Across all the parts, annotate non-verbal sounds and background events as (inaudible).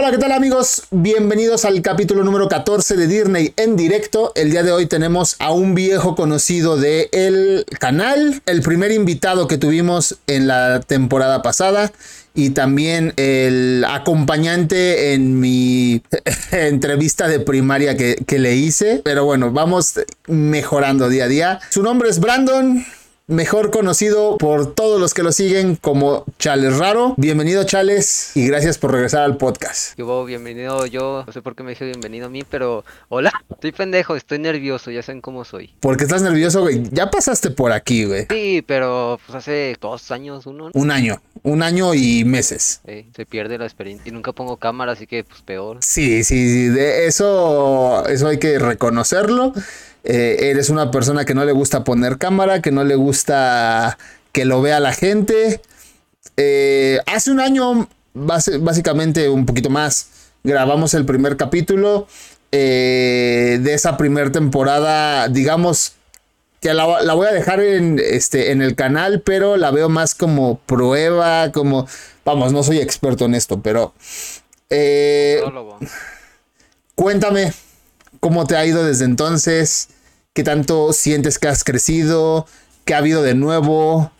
Hola, ¿qué tal amigos? Bienvenidos al capítulo número 14 de Disney en directo. El día de hoy tenemos a un viejo conocido del el canal, el primer invitado que tuvimos en la temporada pasada y también el acompañante en mi (laughs) entrevista de primaria que, que le hice. Pero bueno, vamos mejorando día a día. Su nombre es Brandon mejor conocido por todos los que lo siguen como Chales Raro. Bienvenido Chales y gracias por regresar al podcast. Yo, bienvenido yo, no sé por qué me dije bienvenido a mí, pero hola, estoy pendejo, estoy nervioso, ya saben cómo soy. ¿Por qué estás nervioso, güey? Ya pasaste por aquí, güey. Sí, pero pues hace dos años, uno. Un año, un año y meses. Sí, se pierde la experiencia y nunca pongo cámara, así que pues peor. Sí, sí, sí, de eso, eso hay que reconocerlo. Eh, eres una persona que no le gusta poner cámara, que no le gusta que lo vea la gente. Eh, hace un año, básicamente un poquito más, grabamos el primer capítulo eh, de esa primera temporada, digamos que la, voy a dejar en, este, en el canal, pero la veo más como prueba, como, vamos, no soy experto en esto, pero... cuéntame, ¿Cómo te ha ido desde entonces? ¿Qué tanto sientes que has crecido? ¿Qué ha habido de nuevo?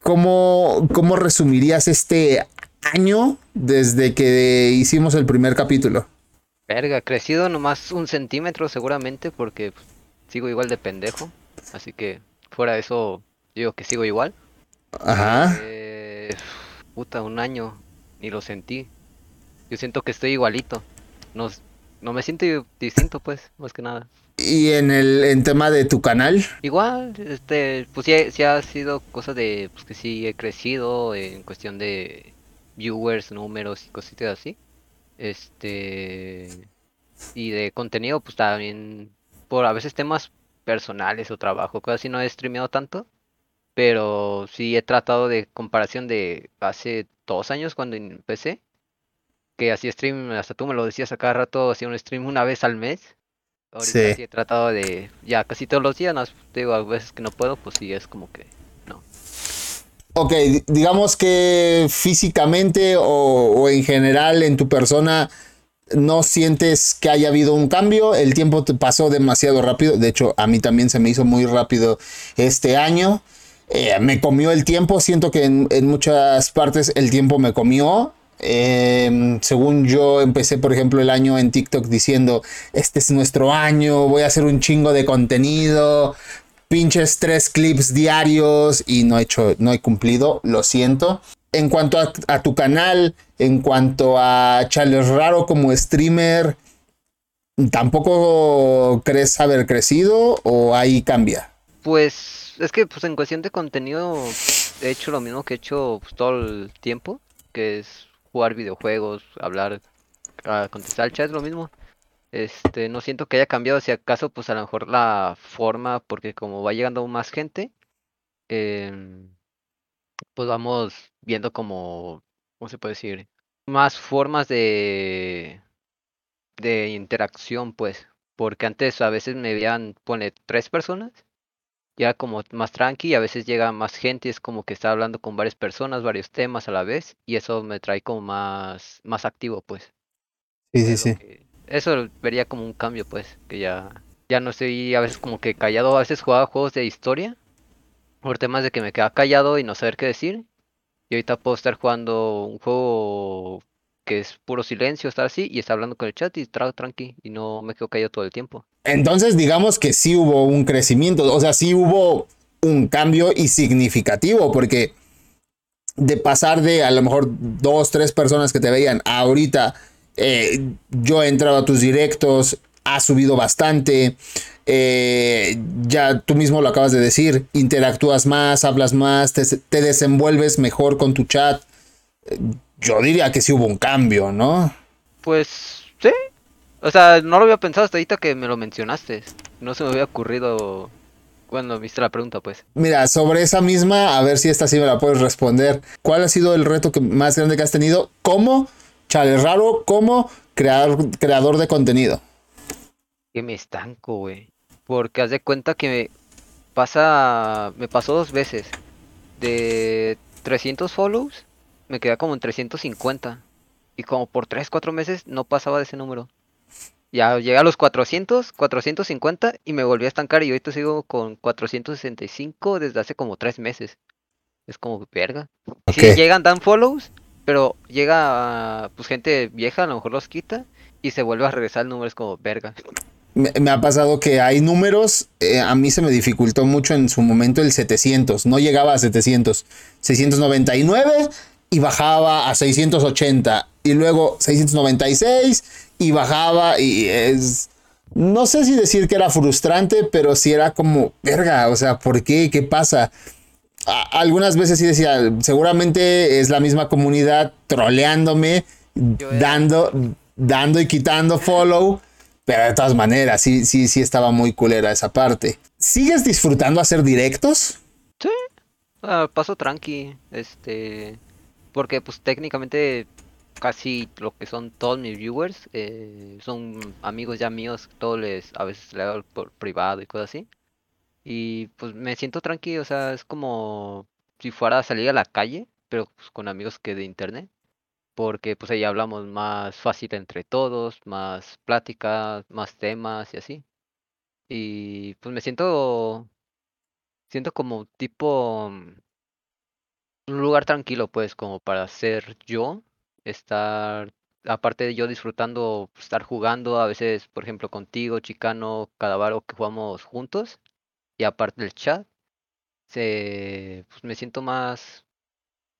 ¿Cómo, cómo resumirías este año desde que hicimos el primer capítulo? Verga, crecido nomás un centímetro seguramente porque pues, sigo igual de pendejo. Así que fuera de eso, digo que sigo igual. Ajá. Eh, puta, un año, ni lo sentí. Yo siento que estoy igualito. No, no me siento distinto, pues, más que nada. ¿Y en el en tema de tu canal? Igual, este, pues sí, ha sido cosa de, pues que sí he crecido en cuestión de viewers, números y cositas así. Este, y de contenido, pues también, por a veces temas personales o trabajo, cosas así no he streameado tanto. Pero sí he tratado de comparación de hace dos años cuando empecé que hacía stream, hasta tú me lo decías a cada rato, hacía un stream una vez al mes. Ahorita sí. he tratado de, ya casi todos los días, no, digo, a veces que no puedo, pues sí, es como que no. Ok, digamos que físicamente o, en general en tu persona no sientes que haya habido un cambio, el tiempo te pasó demasiado rápido, de hecho a mí también se me hizo muy rápido este año. Eh, me comió el tiempo, siento que en, en, muchas partes el tiempo me comió Em, según yo empecé, por ejemplo, el año en TikTok diciendo, este es nuestro año, voy a hacer un chingo de contenido, pinches tres clips diarios y no he hecho, no he cumplido, lo siento. En cuanto a, tu canal, en cuanto a Charles Raro como streamer, ¿tampoco crees haber crecido o ahí cambia? Pues es que pues en cuestión de contenido he hecho lo mismo que he hecho pues, todo el tiempo, que es jugar videojuegos, hablar, contestar al chat, lo mismo. Este, no siento que haya cambiado, si acaso, pues a lo mejor la forma, porque como va llegando más gente, em, pues vamos viendo como, ¿cómo se puede decir? Más formas de, de interacción, pues, porque antes a veces me veían, pone tres personas ya como más tranqui, y a veces llega más gente, es como que está hablando con varias personas, varios temas a la vez, y eso me trae como más, más activo, pues. Sí, sí, sí. eso vería como un cambio, pues, que ya, ya no estoy a veces como que callado, a veces jugaba juegos de historia, por temas de que me quedaba callado y no saber qué decir, y ahorita puedo estar jugando un juego que es puro silencio, estar así y estar hablando con el chat y trago tranqui y no me quedo callado todo el tiempo. Entonces, digamos que sí hubo un crecimiento, o sea, sí hubo un cambio y significativo, porque de pasar de a lo mejor dos, tres personas que te veían ahorita, eh, yo he entrado a tus directos, ha subido bastante, eh, ya tú mismo lo acabas de decir, interactúas más, hablas más, te, te desenvuelves mejor con tu chat. Yo diría que sí hubo un cambio, ¿no? Pues sí, o sea, no lo había pensado hasta ahorita que me lo mencionaste. No se me había ocurrido cuando viste la pregunta, pues. Mira, sobre esa misma, a ver si esta sí me la puedes responder. ¿Cuál ha sido el reto que, más grande que has tenido como chale raro, como creador, creador de contenido? Que me estanco, güey. Porque haz de cuenta que me pasa, me pasó dos veces. De 300 follows, me queda como en 350. Y como por 3, 4 meses no pasaba de ese número. Ya llegué a los 400, 450 y me volví a estancar y ahorita sigo con 465 desde hace como 3 meses. Es como verga. Si llegan, dan follows, pero llega pues gente vieja, a lo mejor los quita y se vuelve a regresar el número, es como verga. Me, ha pasado que hay números, eh, a mí se me dificultó mucho en su momento el 700, no llegaba a 700, 699 y bajaba a 680 y luego 696 y bajaba y es... No sé si decir que era frustrante, pero sí era como, verga, o sea, ¿por qué? ¿Qué pasa? algunas veces sí decía, seguramente es la misma comunidad troleándome, dando, dando y quitando follow, pero de todas maneras, sí, sí, sí estaba muy culera esa parte. ¿Sigues disfrutando hacer directos? Sí, ah, paso tranqui, este, porque pues técnicamente casi lo que son todos mis viewers eh, son amigos ya míos, todos les a veces le hago por privado y cosas así. Y pues me siento tranquilo, o sea, es como si fuera a salir a la calle, pero pues, con amigos que de internet. Porque pues ahí hablamos más fácil entre todos, más plática, más temas y así. Y pues me siento, siento como tipo un lugar tranquilo, pues, como para ser yo, estar, aparte de yo disfrutando, estar jugando, a veces, por ejemplo, contigo, Chicano, Cadavaro, que jugamos juntos, y aparte del chat, se, pues me siento más,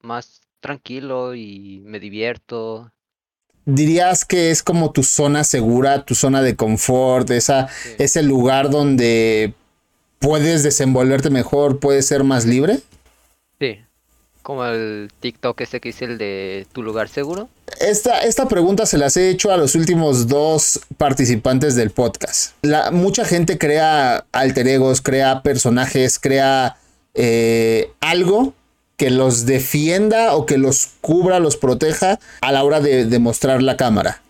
más tranquilo y me divierto. ¿Dirías que es como tu zona segura, tu zona de confort, esa, ese lugar donde puedes desenvolverte mejor, puedes ser más libre? Sí, como el TikTok este que hice el de tu lugar seguro. Esta, esta pregunta se las he hecho a los últimos dos participantes del podcast. La, mucha gente crea alter egos, crea personajes, crea eh, algo que los defienda o que los cubra, los proteja a la hora de, de mostrar la cámara.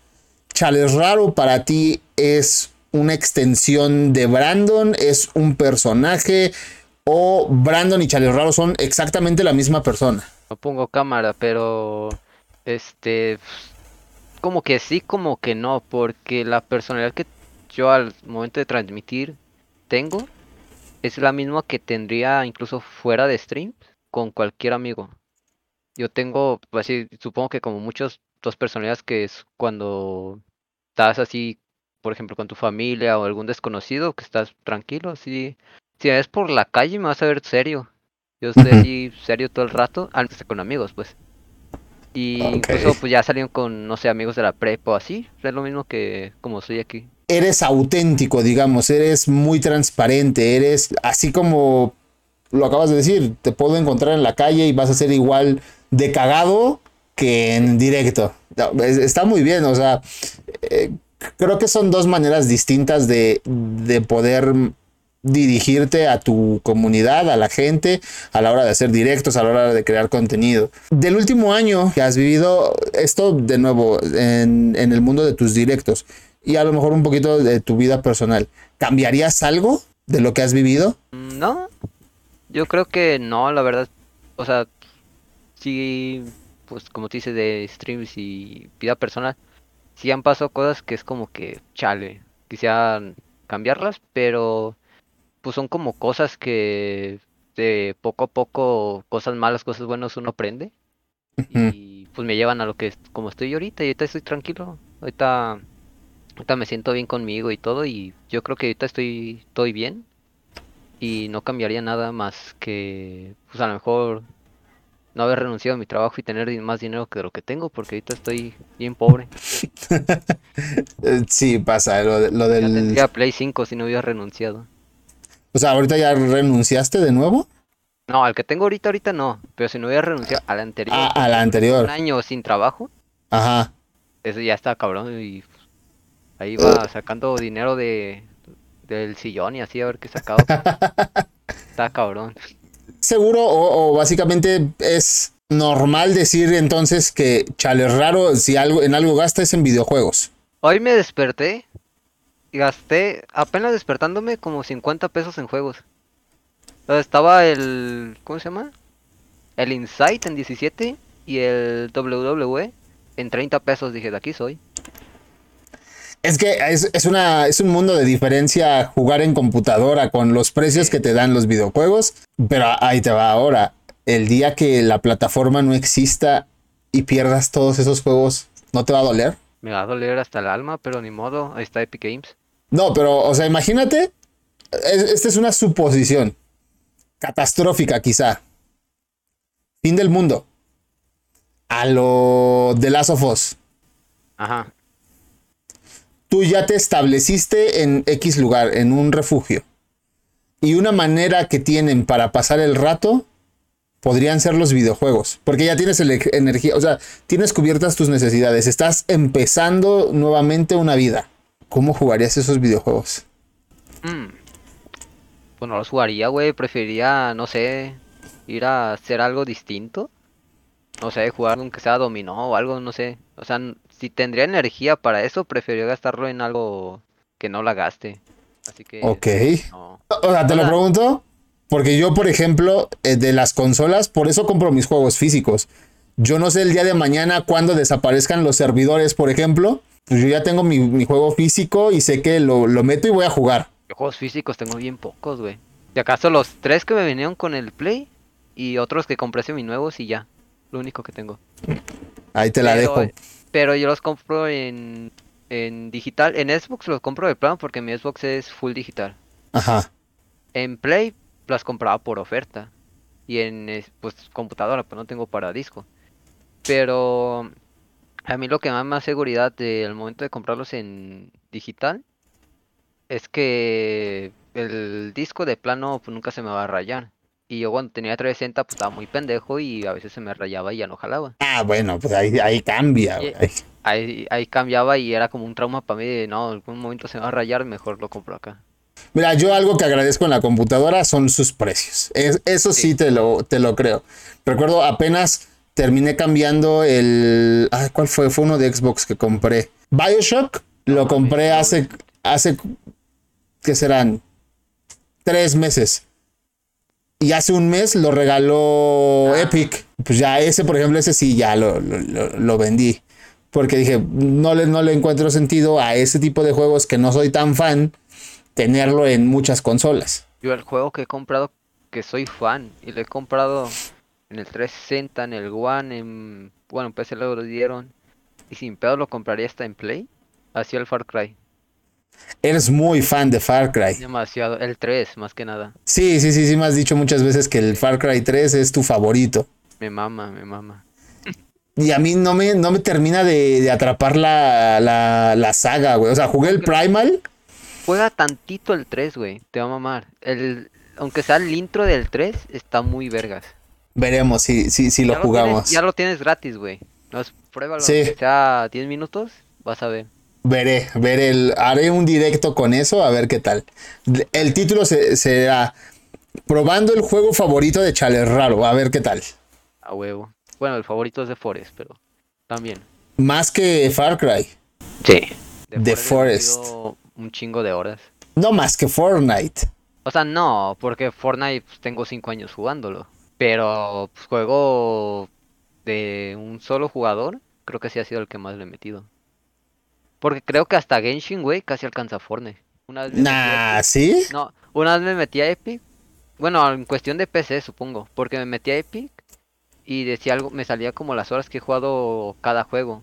Chales Raro para ti es una extensión de Brandon, es un personaje, o Brandon y Charlie Raro son exactamente la misma persona. No pongo cámara, pero este como que sí, como que no, porque la personalidad que yo al momento de transmitir tengo es la misma que tendría incluso fuera de stream con cualquier amigo. Yo tengo, así, supongo que como muchos dos personalidades que es cuando estás así, por ejemplo, con tu familia o algún desconocido, que estás tranquilo, así si es por la calle me vas a ver serio. Yo estoy así serio todo el rato, antes con amigos, pues. Y incluso pues ya salieron con, no sé, amigos de la prepa o así. Es lo mismo que como soy aquí. Eres auténtico, digamos, eres muy transparente, eres así como lo acabas de decir, te puedo encontrar en la calle y vas a ser igual de cagado que en directo. Está muy bien, o sea, eh, creo que son dos maneras distintas de, de poder dirigirte a tu comunidad, a la gente, a la hora de hacer directos, a la hora de crear contenido. Del último año que has vivido esto de nuevo en, el mundo de tus directos y a lo mejor un poquito de tu vida personal, ¿cambiarías algo de lo que has vivido? No, yo creo que no, la verdad, o sea, sí, pues como te dices de streams y vida personal, sí han pasado cosas que es como que, chale, quisieran cambiarlas, pero pues son como cosas que de poco a poco, cosas malas, cosas buenas uno aprende. Y pues me llevan a lo que es como estoy ahorita y ahorita estoy tranquilo. Ahorita, ahorita me siento bien conmigo y todo y yo creo que ahorita estoy, estoy bien. Y no cambiaría nada más que pues a lo mejor no haber renunciado a mi trabajo y tener más dinero que lo que tengo, porque ahorita estoy bien pobre. (laughs) sí, pasa, lo, lo del... Ya tendría Play 5 si no hubiera renunciado. O sea, ahorita ya renunciaste de nuevo. No, al que tengo ahorita, ahorita no. Pero si no hubiera renunciado al anterior. Ah, a la anterior. Un año sin trabajo. Ajá. Eso ya está cabrón. Y ahí va sacando dinero de del sillón y así a ver qué sacado. (laughs) está cabrón. Seguro, o, básicamente es normal decir entonces que chale raro si algo en algo gasta es en videojuegos. Hoy me desperté gasté apenas despertándome como 50 pesos en juegos. estaba el. ¿Cómo se llama? El Insight en 17 y el WWE en 30 pesos dije, de aquí soy. Es que es, es, una, es un mundo de diferencia jugar en computadora con los precios que te dan los videojuegos. Pero ahí te va ahora. El día que la plataforma no exista y pierdas todos esos juegos, ¿no te va a doler? Me va a doler hasta el alma, pero ni modo. Ahí está Epic Games. No, pero, o sea, imagínate. Esta es una suposición. Catastrófica, quizá. Fin del mundo. A lo de Last of Us. Ajá tú ya te estableciste en X lugar, en un refugio. Y una manera que tienen para pasar el rato podrían ser los videojuegos, porque ya tienes energía, o sea, tienes cubiertas tus necesidades, estás empezando nuevamente una vida. ¿Cómo jugarías esos videojuegos? Mm. Pues no los jugaría, güey, preferiría, no sé, ir a hacer algo distinto. No sé, jugar aunque sea dominó o algo, no sé. O sea, si tendría energía para eso, preferiría gastarlo en algo que no la gaste. Así que. Ok. O sea, te lo pregunto. Porque yo, por ejemplo, eh, de las consolas, por eso compro mis juegos físicos. Yo no sé el día de mañana cuando desaparezcan los servidores, por ejemplo. Pues yo ya tengo mi, juego físico y sé que lo, meto y voy a jugar. juegos físicos tengo bien pocos, güey. Si acaso los tres que me vinieron con el Play y otros que compré semi nuevos y ya. Lo único que tengo. Ahí te la dejo. Pero yo los compro en, digital. En Xbox los compro de plano porque mi Xbox es full digital. Ajá. En Play las compraba por oferta. Y en pues computadora, pues no tengo para disco. Pero a mí lo que más me da seguridad del momento de comprarlos en digital es que el disco de plano pues, nunca se me va a rayar. Y yo cuando tenía 360 pues estaba muy pendejo y a veces se me rayaba y ya no jalaba. Ah, bueno, pues ahí, ahí cambia. Ahí, ahí cambiaba y era como un trauma para mí de no, en algún momento se va a rayar, mejor lo compro acá. Mira, yo algo que agradezco en la computadora son sus precios. eso sí, te, lo, te lo creo. Recuerdo apenas terminé cambiando el... ¿Cuál fue? Fue uno de Xbox que compré. Bioshock lo compré hace... hace ¿Qué serán? Tres meses. Y hace un mes lo regaló ah. Epic. Pues ya ese, por ejemplo, ese sí ya lo, lo, vendí. Porque dije, no le, no le encuentro sentido a ese tipo de juegos que no soy tan fan tenerlo en muchas consolas. Yo el juego que he comprado, que soy fan, y lo he comprado en el 360, en el One, en... Bueno, en PC lo dieron. Y sin pedo lo compraría hasta en Play. Hacia el Far Cry. Eres muy fan de Far Cry. Demasiado. El 3, más que nada. Sí, sí, sí, sí, me has dicho muchas veces que el Far Cry 3 es tu favorito. Me mama, me mama. Y a mí no me, no me termina de, atrapar la, la, saga, güey. O sea, jugué el Primal. Juega tantito el 3, güey. Te va a mamar. El, aunque sea el intro del 3, está muy vergas. Veremos si, si, si lo jugamos. ya lo tienes gratis, güey. Pruébalo. Sí. sea 10 minutos, vas a ver. Veré, veré, el, haré un directo con eso a ver qué tal. El título será Probando el juego favorito de Chale Raro, a ver qué tal. A huevo. Bueno, el favorito es de Forest, pero también. Más que Far Cry. Sí. De, Forest. Un chingo de horas. No más que Fortnite. O sea, no, porque Fortnite pues, tengo 5 años jugándolo. Pero pues, juego de un solo jugador, creo que sí ha sido el que más le he metido. Porque creo que hasta Genshin, güey, casi alcanza Fortnite. Una vez nah, ¿sí? No, una vez me metí a Epic. Bueno, en cuestión de PC, supongo. Porque me metí a Epic y decía algo, me salía como las horas que he jugado cada juego.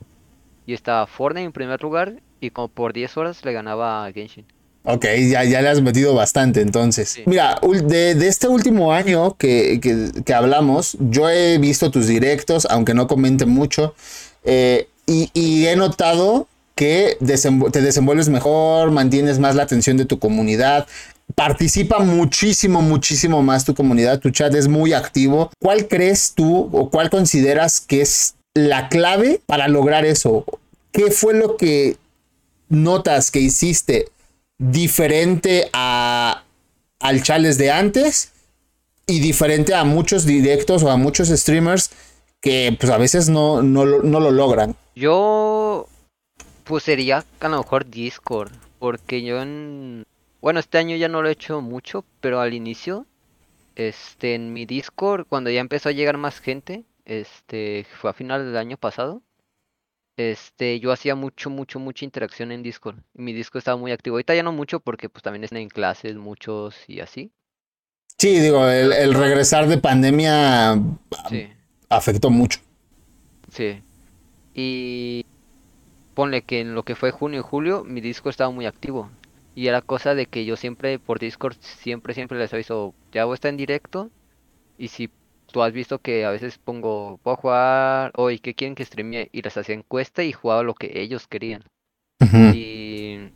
Y estaba Fortnite en primer lugar y como por 10 horas le ganaba a Genshin. Ok, ya, ya le has metido bastante entonces. Mira, de, este último año que, que, hablamos, yo he visto tus directos, aunque no comente mucho, eh, y, y, he notado que te desenvuelves mejor, mantienes más la atención de tu comunidad, participa muchísimo, muchísimo más tu comunidad, tu chat es muy activo. ¿Cuál crees tú o cuál consideras que es la clave para lograr eso? ¿Qué fue lo que notas que hiciste diferente a, al Chales de antes y diferente a muchos directos o a muchos streamers que pues a veces no, no, no lo logran? Yo pues sería a lo mejor Discord, porque yo en... Bueno, este año ya no lo he hecho mucho, pero al inicio, este, en mi Discord, cuando ya empezó a llegar más gente, este, fue a final del año pasado, este, yo hacía mucho, mucho, mucha interacción en Discord. Y mi Discord estaba muy activo. Ahorita ya no mucho porque pues también están en clases muchos y así. Sí, digo, el, el regresar de pandemia Sí, afectó mucho. sí. Y ponle que en lo que fue junio y julio, mi Discord estaba muy activo. Y era cosa de que yo siempre por Discord, siempre, siempre les aviso, ya voy a estar en directo. Y si tú has visto que a veces pongo, voy a jugar hoy, ¿qué quieren que streamee? Y les hacía encuesta y jugaba lo que ellos querían. Y,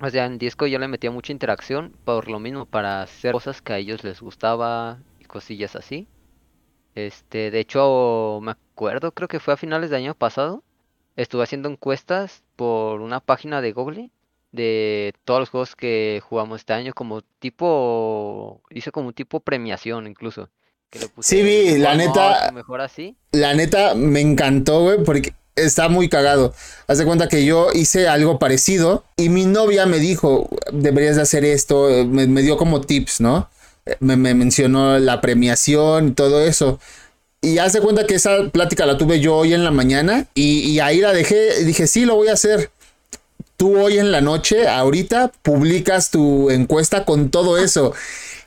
o sea, en Discord yo le metía mucha interacción por lo mismo, para hacer cosas que a ellos les gustaba y cosillas así. Este, de hecho, me acuerdo, creo que fue a finales de año pasado, estuve haciendo encuestas por una página de Google de todos los juegos que jugamos este año, como tipo, hice como un tipo premiación incluso, que Sí, vi, la neta- mejor así. La neta me encantó, güey, porque está muy cagado. Haz de cuenta que yo hice algo parecido y mi novia me dijo, deberías de hacer esto, me, me dio como tips, ¿no? Me, me mencionó la premiación y todo eso. Y haz de cuenta que esa plática la tuve yo hoy en la mañana y, y ahí la dejé y dije, sí, lo voy a hacer. Tú hoy en la noche, ahorita, publicas tu encuesta con todo eso.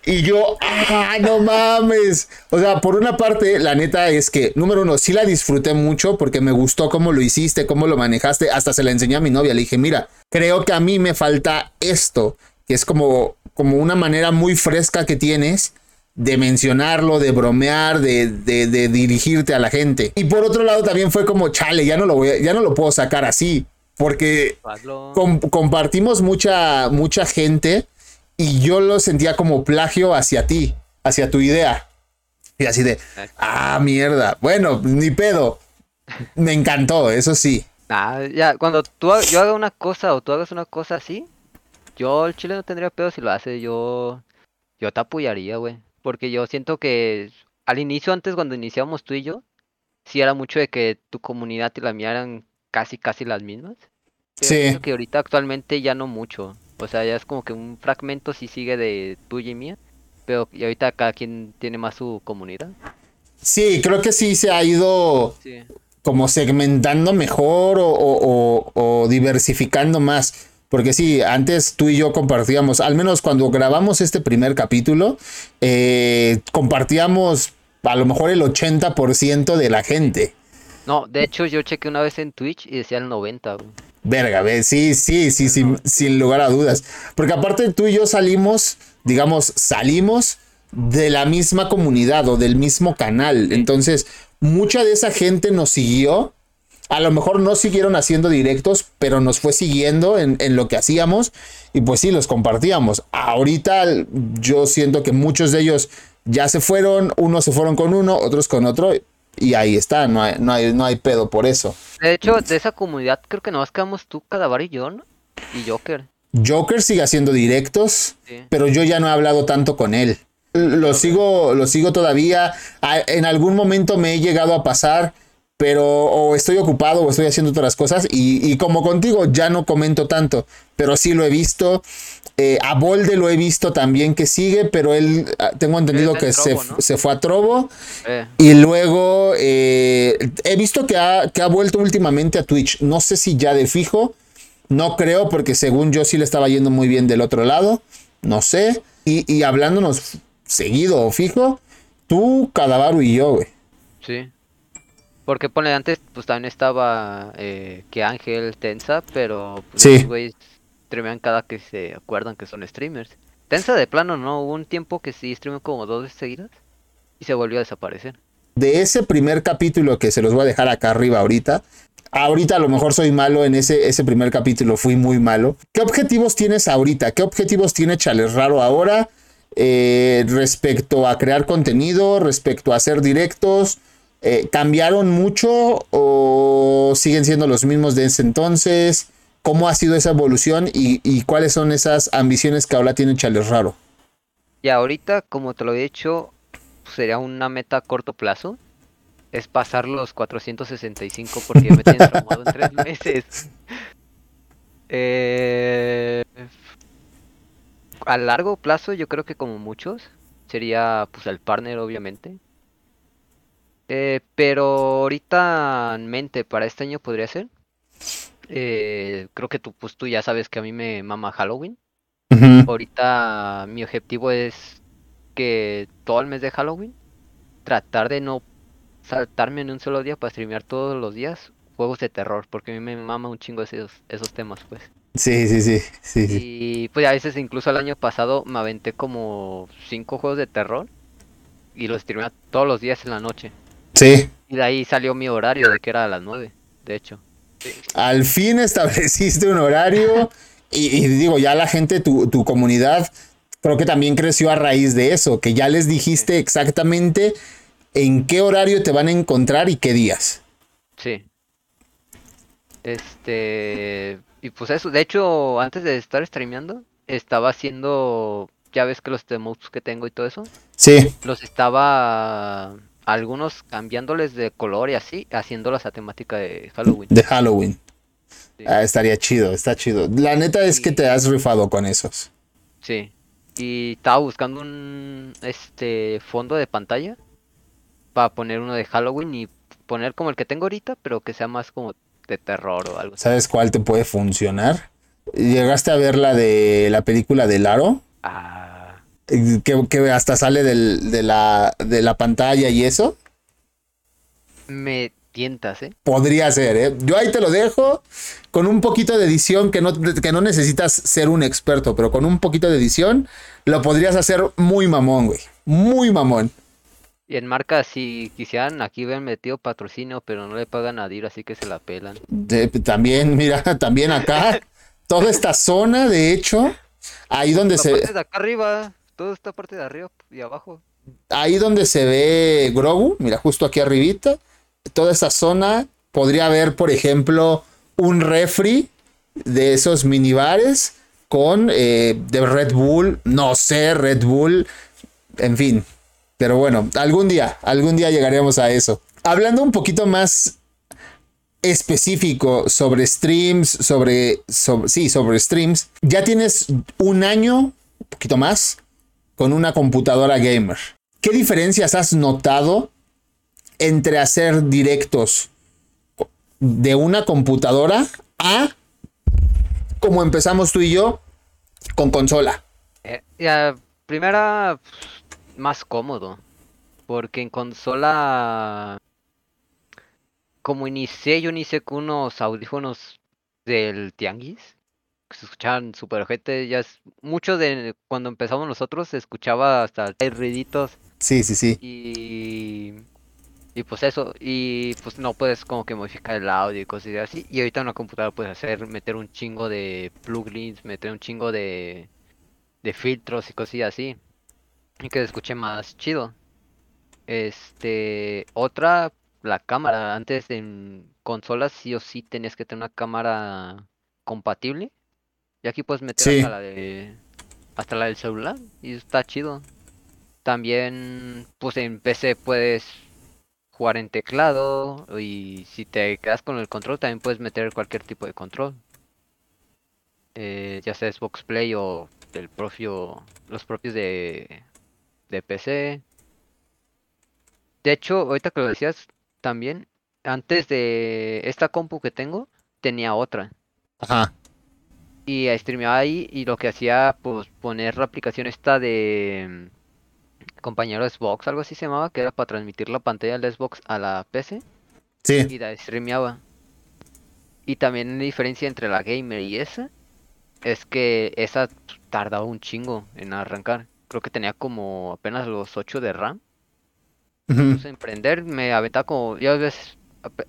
Y yo, ah, no mames. O sea, por una parte, la neta es que, número uno, sí la disfruté mucho porque me gustó cómo lo hiciste, cómo lo manejaste. Hasta se la enseñé a mi novia. Le dije, mira, creo que a mí me falta esto, que es como, como una manera muy fresca que tienes de mencionarlo, de bromear, de, de- de dirigirte a la gente. Y por otro lado también fue como, chale, ya no lo voy a- ya no lo puedo sacar así. Porque com- compartimos mucha, mucha gente y yo lo sentía como plagio hacia ti, hacia tu idea. Y así de, ah, mierda. Bueno, ni pedo. Me encantó, eso sí. Ah, ya, cuando tú, yo haga una cosa o tú hagas una cosa así, yo el chile no tendría pedo si lo hace, yo, yo te apoyaría, güey. Porque yo siento que al inicio, antes cuando iniciamos tú y yo, sí era mucho de que tu comunidad y la mía eran casi, casi las mismas. Sí. que ahorita actualmente ya no mucho. O sea, ya es como que un fragmento sí sigue de tuya y mía. Pero y ahorita cada quien tiene más su comunidad. Sí, creo que sí se ha ido Sí. como segmentando mejor o, o- o- o diversificando más. Porque sí, antes tú y yo compartíamos, al menos cuando grabamos este primer capítulo, eh, compartíamos a lo mejor el 80% de la gente. No, de hecho yo chequé una vez en Twitch y decía el 90, güey. Verga, ve, sí, sí, sí, sin, sin lugar a dudas. Porque aparte tú y yo salimos, digamos, salimos de la misma comunidad o del mismo canal. Entonces, mucha de esa gente nos siguió. A lo mejor no siguieron haciendo directos, pero nos fue siguiendo en, en lo que hacíamos y pues sí, los compartíamos. Ahorita yo siento que muchos de ellos ya se fueron, unos se fueron con uno, otros con otro y ahí está, no hay, no hay, no hay pedo por eso. De hecho, de esa comunidad creo que nomás quedamos tú, Cadavar y yo, ¿no? Y Joker. Joker sigue haciendo directos, Sí. pero yo ya no he hablado tanto con él. Lo sigo, lo sigo todavía. En algún momento me he llegado a pasar, pero o estoy ocupado o estoy haciendo otras cosas. Y, y como contigo, ya no comento tanto, pero sí lo he visto. Eh, a Bolde lo he visto también que sigue, pero él ah, tengo entendido que se, se fue a Trovo. Eh, Y luego eh, he visto que ha, que ha vuelto últimamente a Twitch. No sé si ya de fijo. No creo, porque según yo sí le estaba yendo muy bien del otro lado. No sé. Y, y hablándonos seguido o fijo, tú, Cadavaru y yo, güey. sí. Porque pone antes, pues también estaba eh, que Ángel, Tensa, pero pues Sí. esos güeyes streamean cada que se acuerdan que son streamers. Tensa de plano, ¿no? Hubo un tiempo que sí streameó como dos veces seguidas y se volvió a desaparecer. De ese primer capítulo que se los voy a dejar acá arriba ahorita. Ahorita a lo mejor soy malo en ese, ese primer capítulo, fui muy malo. ¿Qué objetivos tienes ahorita? ¿Qué objetivos tiene Chales Raro ahora eh, respecto a crear contenido, respecto a hacer directos? Eh, ¿Cambiaron mucho o siguen siendo los mismos de ese entonces? ¿Cómo ha sido esa evolución y, y cuáles son esas ambiciones que ahora tiene Chales Raro? Y ahorita, como te lo he dicho, sería una meta a corto plazo. Es pasar los 465 porque ya me tienen traumado en tres (laughs) meses. Eh, a largo plazo, yo creo que como muchos, sería pues el partner, obviamente. Eh, pero ahorita en mente para este año podría ser Eh, creo que tú, pues tú ya sabes que a mí me mama Halloween. Ahorita mi objetivo es que todo el mes de Halloween tratar de no saltarme en un solo día para streamear todos los días juegos de terror, porque a mí me mama un chingo esos, esos temas, pues. Sí, sí, sí, sí. Y pues a veces incluso el año pasado me aventé como cinco juegos de terror y los streameaba todos los días en la noche. Sí. Y de ahí salió mi horario de que era a las 9, de hecho. Al fin (laughs) estableciste un horario y, y digo, ya la gente, tu, tu comunidad, creo que también creció a raíz de eso, que ya les dijiste exactamente en qué horario te van a encontrar y qué días. Sí. Este, y pues eso, de hecho, antes de estar streameando, estaba haciendo, ya ves que los emotes que tengo y todo eso, Sí. los estaba algunos cambiándoles de color y así, haciéndolas a temática de Halloween. De Halloween. Sí. Ah, estaría chido, está chido. La neta es que te has rifado con esos. Sí. Y estaba buscando un este fondo de pantalla para poner uno de Halloween y poner como el que tengo ahorita, pero que sea más como de terror o algo así. ¿Sabes cuál te puede funcionar? ¿Llegaste a ver la de la película de Laro? Ah, Que, que hasta sale del- de, la, de la pantalla y eso. me tientas, ¿eh? Podría ser, ¿eh? Yo ahí te lo dejo con un poquito de edición que no, que no necesitas ser un experto, pero con un poquito de edición lo podrías hacer muy mamón, güey. Muy mamón. Y en marca, si quisieran, aquí ven metido patrocinio, pero no le pagan a Dir, así que se la pelan. De- también, mira, (laughs) también acá, toda esta zona, de hecho, ahí donde La se, parte de acá arriba, toda esta parte de arriba y abajo. ahí donde se ve Grogu, mira, justo aquí arribita, toda esa zona podría haber, por ejemplo, un refri de esos minibares con eh, de Red Bull, no sé, Red Bull, en fin. Pero bueno, algún día, algún día llegaremos a eso. Hablando un poquito más específico sobre streams, sobre, sobre sí, sobre streams, ya tienes un año, un poquito más, con una computadora gamer. ¿Qué diferencias has notado entre hacer directos de una computadora a como empezamos tú y yo con consola? Eh, primera, más cómodo. Porque en consola, como inicié, yo inicié con unos audífonos del Tianguis. Que se escuchaban super ojete. Ya es, mucho de cuando empezamos nosotros se escuchaba hasta hay ruiditos. Sí, sí, sí. Y, y pues eso, y pues no puedes como que modificar el audio y cosas así. Y ahorita en una computadora puedes hacer, meter un chingo de plugins, meter un chingo de, de filtros y cosillas así. Y que se escuche más chido. Este, otra, la cámara. Antes en consolas sí o sí tenías que tener una cámara compatible. Y aquí puedes meter Sí. hasta la de, hasta la del celular. Y está chido. También, pues en PC puedes jugar en teclado y si te quedas con el control también puedes meter cualquier tipo de control. Eh, ya sea Xbox Play o el propio, los propios de, de PC. De hecho, ahorita que lo decías también, antes de esta compu que tengo, tenía otra. Ajá. Y streameaba ahí y lo que hacía, pues poner la aplicación esta de mm, compañero Xbox, algo así se llamaba, que era para transmitir la pantalla del Xbox a la PC Sí. y la streameaba. Y también la diferencia entre la gamer y esa es que esa tardaba un chingo en arrancar. Creo que tenía como apenas los 8 de RAM. Ujú. Puse en prender, me aventaba como, ya ves,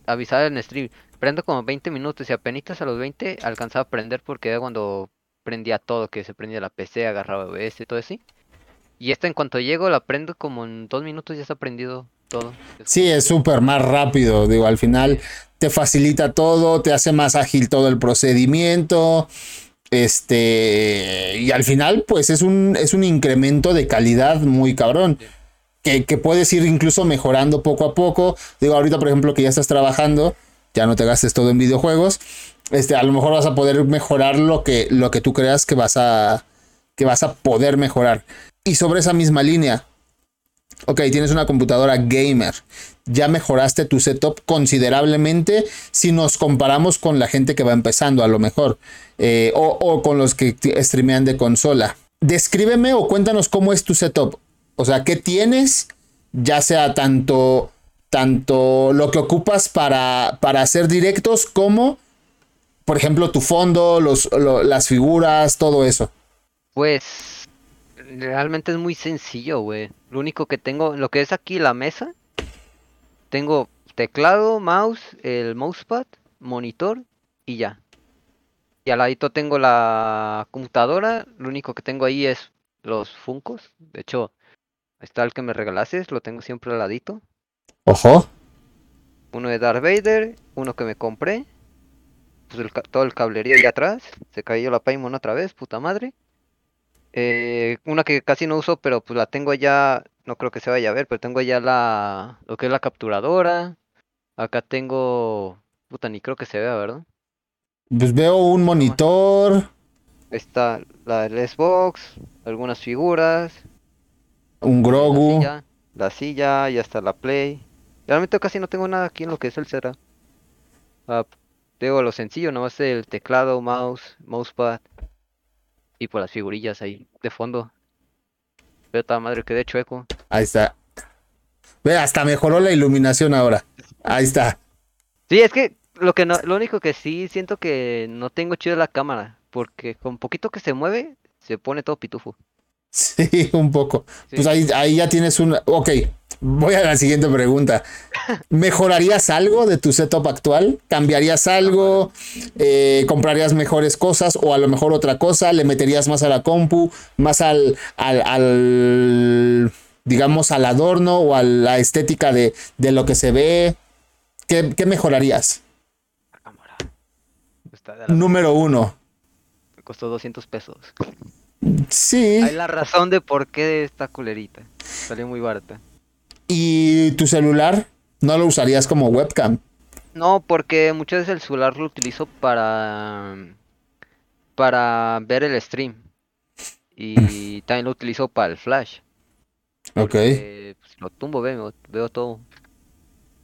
avisaba en stream, prendo como 20 minutos y apenas a los 20 alcanzaba a prender porque era cuando prendía todo, que se prendía la PC, agarraba OBS, todo así. Y esta en cuanto llego la prendo como en dos minutos ya está prendido todo. Sí, es súper más rápido. Digo, al final te facilita todo, te hace más ágil todo el procedimiento. Este, y al final, pues es un, es un incremento de calidad muy cabrón. Que, que puedes ir incluso mejorando poco a poco. Digo, ahorita, por ejemplo, que ya estás trabajando, ya no te gastes todo en videojuegos. Este, a lo mejor vas a poder mejorar lo que, lo que tú creas que vas a, que vas a poder mejorar. Y sobre esa misma línea, ok, tienes una computadora gamer, ya mejoraste tu setup considerablemente si nos comparamos con la gente que va empezando a lo mejor eh, o, o, con los que streamean de consola. Descríbeme o cuéntanos cómo es tu setup. O sea, ¿qué tienes? Ya sea tanto, tanto lo que ocupas para, para hacer directos como, por ejemplo, tu fondo, los, lo, las figuras, todo eso. Pues realmente es muy sencillo, güey. Lo único que tengo, lo que es aquí la mesa, tengo teclado, mouse, el mousepad, monitor y ya. Y al ladito tengo la computadora. Lo único que tengo ahí es los Funcos. De hecho, está el que me regalaste, lo tengo siempre al ladito. Ojo. Uno de Darth Vader, uno que me compré. Pues el, todo el cablerío ahí atrás. Se cayó la Paimon otra vez, puta madre. Eh, una que casi no uso, pero pues la tengo ya no creo que se vaya a ver, pero tengo ya la, lo que es la capturadora. Acá tengo, puta, ni creo que se vea, ¿verdad? Pues veo un monitor. Está la del Xbox, algunas figuras. Un Grogu. La silla, la silla y hasta la Play. Realmente casi no tengo nada aquí en lo que es el Cera. Ah, tengo lo sencillo, nomás el teclado, mouse, mousepad. Y por las figurillas ahí de fondo. Pero madre que de chueco. Ahí está. Ve, hasta mejoró la iluminación ahora. Ahí está. Sí, es que lo que no, lo único que sí siento que no tengo chido la cámara. Porque con poquito que se mueve, se pone todo pitufo. Sí, un poco. Pues ahí, ahí ya tienes un. Ok, voy a la siguiente pregunta. ¿Mejorarías algo de tu setup actual? ¿Cambiarías algo? Eh, ¿Comprarías mejores cosas o a lo mejor otra cosa? ¿Le meterías más a la compu? ¿Más al, al, al digamos, al adorno o a la estética de, de lo que se ve? ¿Qué, qué mejorarías? La cámara. Número uno. Me costó 200 pesos. Sí. Hay la razón de por qué esta culerita. Salió muy barata. ¿Y tu celular? ¿No lo usarías como webcam? No, porque muchas veces el celular lo utilizo para para ver el stream. Y (laughs) también lo utilizo para el flash. Ok. Pues, lo tumbo, veo, veo todo,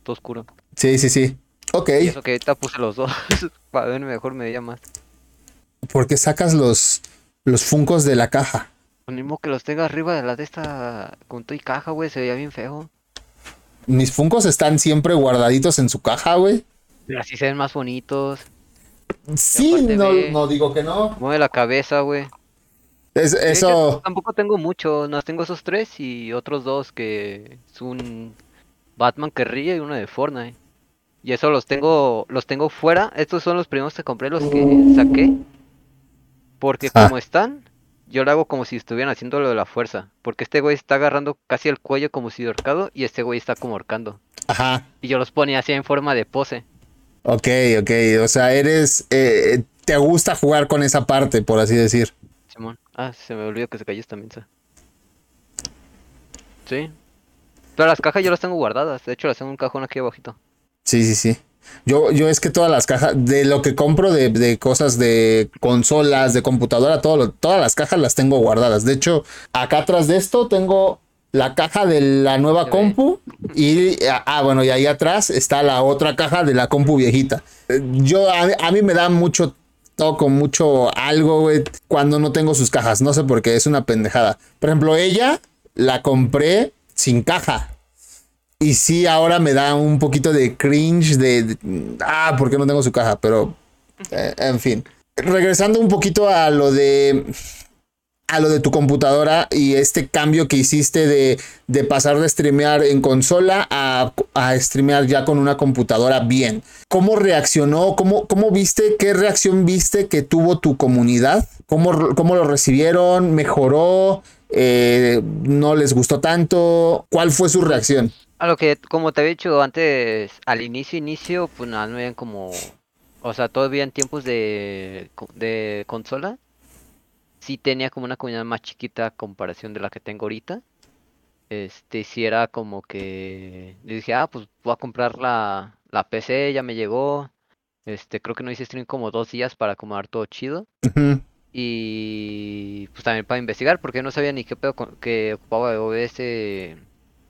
todo oscuro. Sí, sí, sí. Ok. Y eso que ahorita puse los dos. (laughs) para ver mejor me veía más. ¿Por qué sacas los, los funcos de la caja? Lo mismo que los tenga arriba de la de esta con tu y caja, güey, se veía bien feo. Mis funcos están siempre guardaditos en su caja, güey. Pero así se ven más bonitos. Sí, no, no, digo que no. Mueve la cabeza, güey. Es, eso. tampoco tengo mucho, no tengo esos tres y otros dos que es un Batman que ríe y uno de Fortnite. Y eso los tengo, los tengo fuera. Estos son los primeros que compré, los que saqué. Porque ah. como están, yo lo hago como si estuvieran haciendo lo de la fuerza. Porque este güey está agarrando casi el cuello como si ahorcado y este güey está como ahorcando. Ajá. Y yo los ponía así en forma de pose. Ok, ok. O sea, eres. Eh, te gusta jugar con esa parte, por así decir. Simón. Ah, se me olvidó que se cayó esta mensa. Sí. Pero las cajas yo las tengo guardadas. De hecho, las tengo en un cajón aquí abajito. Sí, sí, sí. Yo, yo es que todas las cajas, de lo que compro de, de cosas de consolas, de computadora, todo todas las cajas las tengo guardadas. De hecho, acá atrás de esto tengo la caja de la nueva compu y, ah, bueno, y ahí atrás está la otra caja de la compu viejita. Yo, a, mí me da mucho toco, mucho algo, cuando no tengo sus cajas. No sé por qué, es una pendejada. Por ejemplo, ella la compré sin caja. Y sí, ahora me da un poquito de cringe de, ah, ¿por qué no tengo su caja? Pero, eh, en fin. Regresando un poquito a lo de a lo de tu computadora y este cambio que hiciste de, de pasar de streamear en consola a, a, streamear ya con una computadora bien. ¿Cómo reaccionó? ¿Cómo, cómo viste? ¿Qué reacción viste que tuvo tu comunidad? ¿Cómo, cómo lo recibieron? ¿Mejoró? Eh, ¿No les gustó tanto? ¿Cuál fue su reacción? A lo que, como te había dicho antes, al inicio, inicio, pues nada, no habían como, o sea, todavía en tiempos de, de consola, sí tenía como una comunidad más chiquita a comparación de la que tengo ahorita. Este, si era como que, le dije, ah, pues voy a comprar la, la PC, ya me llegó. Este, creo que no hice stream como dos días para acomodar todo chido. Y pues también para investigar, porque no sabía ni qué pedo que ocupaba OBS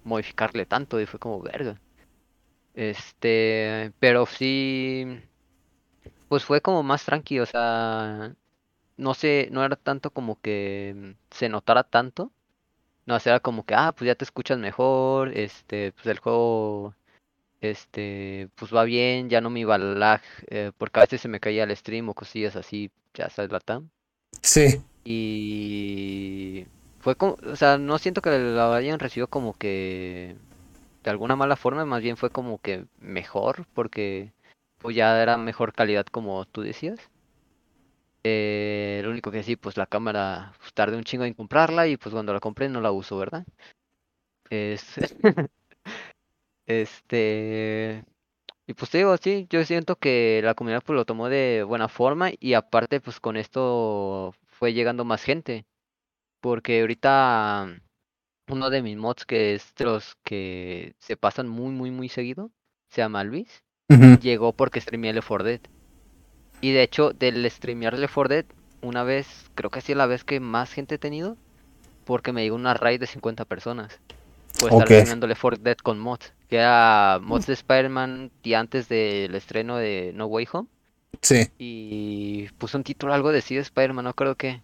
modificarle tanto y fue como verga. Este, pero sí, pues fue como más tranqui, o sea, no sé, no era tanto como que se notara tanto. No, o sea, era como que, ah, pues ya te escuchas mejor, este, pues el juego, este, pues va bien, ya no me iba lag, eh, porque a veces se me caía el stream o cosillas así, ya sabes, la TAM. Sí. Y fue como, o sea, no siento que la hayan recibido como que de alguna mala forma, más bien fue como que mejor, porque pues ya era mejor calidad como tú decías. Eh, lo único que sí, pues la cámara pues, tardé un chingo en comprarla y pues cuando la compré no la uso, ¿verdad? Es... (laughs) este... Y pues te digo, sí, yo siento que la comunidad pues lo tomó de buena forma y aparte pues con esto fue llegando más gente. Porque ahorita uno de mis mods que es de los que se pasan muy, muy, muy seguido, se llama Luis, llegó porque streameé Left 4 Dead. Y de hecho, del streamear Left 4 Dead, una vez, creo que ha sido la vez que más gente he tenido, porque me llegó una raid de 50 personas. Pues estar streameando Left 4 Dead con mods, que era mods de Spider-Man y antes del estreno de No Way Home. Sí. Y puso un título algo de sí de Spider-Man, no creo que.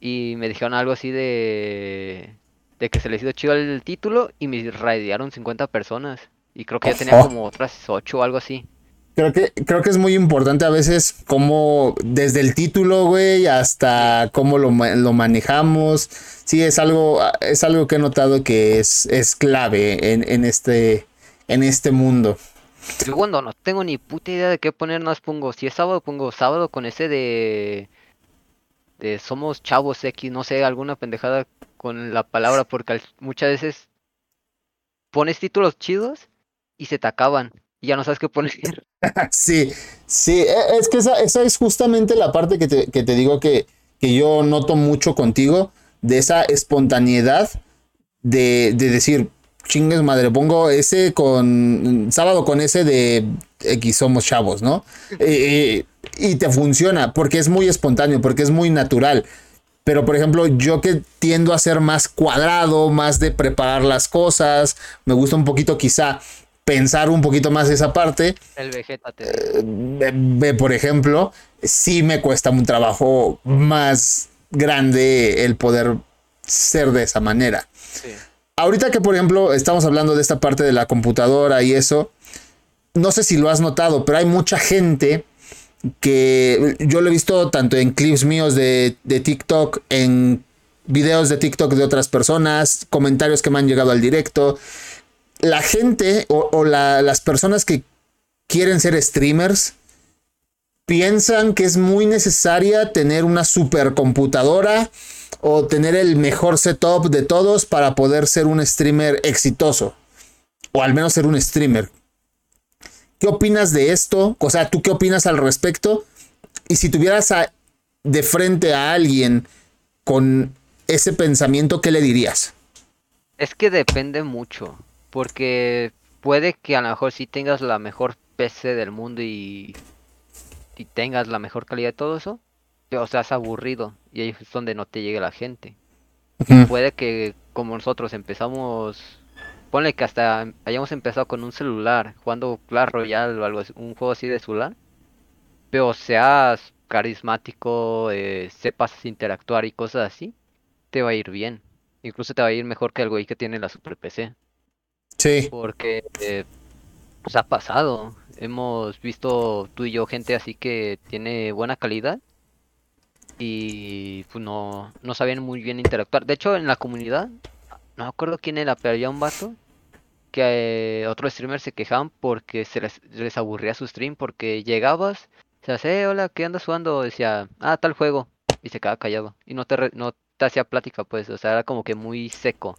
Y me dijeron algo así de de que se les hizo chido el título y me radiaron 50 personas. Y creo que ya tenía como otras 8 o algo así. Creo que, creo que es muy importante a veces cómo, desde el título, güey, hasta cómo lo, lo, manejamos. Sí, es algo, es algo que he notado que es, es clave en, en, este, en este mundo. Yo cuando no tengo ni puta idea de qué poner, más pongo, si es sábado, pongo sábado con ese de, somos chavos X, no sé, alguna pendejada con la palabra porque muchas veces pones títulos chidos y se te acaban y ya no sabes qué poner. (laughs) sí, sí, e, es que esa, es justamente la parte que te, que te digo que, que, yo noto mucho contigo, de esa espontaneidad de, de decir, chingues madre, pongo ese con sábado con ese de X somos chavos, ¿no? y te funciona porque es muy espontáneo, porque es muy natural. Pero, por ejemplo, yo que tiendo a ser más cuadrado, más de preparar las cosas, me gusta un poquito quizá pensar un poquito más esa parte. El vegeta eh, por ejemplo, sí me cuesta un trabajo más grande el poder ser de esa manera. Ahorita que, por ejemplo, estamos hablando de esta parte de la computadora y eso, no sé si lo has notado, pero hay mucha gente que yo lo he visto tanto en clips míos de, TikTok, en videos de TikTok de otras personas, comentarios que me han llegado al directo. La gente o, las personas que quieren ser streamers piensan que es muy necesaria tener una supercomputadora o tener el mejor setup de todos para poder ser un streamer exitoso. O al menos ser un streamer. ¿Qué opinas de esto? O sea, ¿tú qué opinas al respecto? Y si tuvieras de frente a alguien con ese pensamiento, ¿qué le dirías? Es que depende mucho, porque puede que a lo mejor sí tengas la mejor PC del mundo y, y tengas la mejor calidad de todo eso, pero seas aburrido y ahí es donde no te llegue la gente. Puede que como nosotros empezamos ponle que hasta hayamos empezado con un celular, jugando Clash Royale o algo así, un juego así de celular, pero seas carismático, eh, sepas interactuar y cosas así, te va a ir bien. Incluso te va a ir mejor que el güey que tiene la Super PC. Sí. Porque eh, pues ha pasado. Hemos visto tú y yo gente así que tiene buena calidad y pues no, no sabían muy bien interactuar. De hecho, en la comunidad, no me acuerdo quién era, pero había un vato que eh, otros streamers se quejaban porque se les, aburría su stream porque llegabas, se hace, eh, hola, ¿qué andas jugando? Decía, ah, tal juego, y se quedaba callado y no te, no te hacía plática, pues, o sea, era como que muy seco.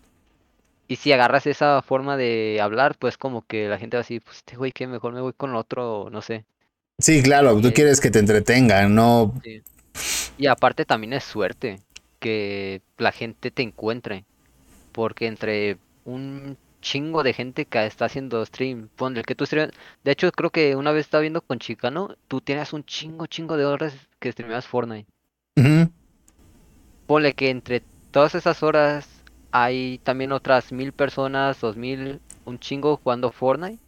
Y si agarras esa forma de hablar, pues como que la gente va así, pues este güey que mejor me voy con otro, no sé. Sí, claro, tú eh, quieres que te entretengan, ¿no? Y aparte también es suerte que la gente te encuentre. Porque entre un chingo de gente que está haciendo stream. Ponle que tú stream... De hecho, creo que una vez estaba viendo con Chicano, tú tienes un chingo, chingo de horas que streameas Fortnite. Ponle que entre todas esas horas hay también otras mil personas, dos mil, un chingo jugando Fortnite.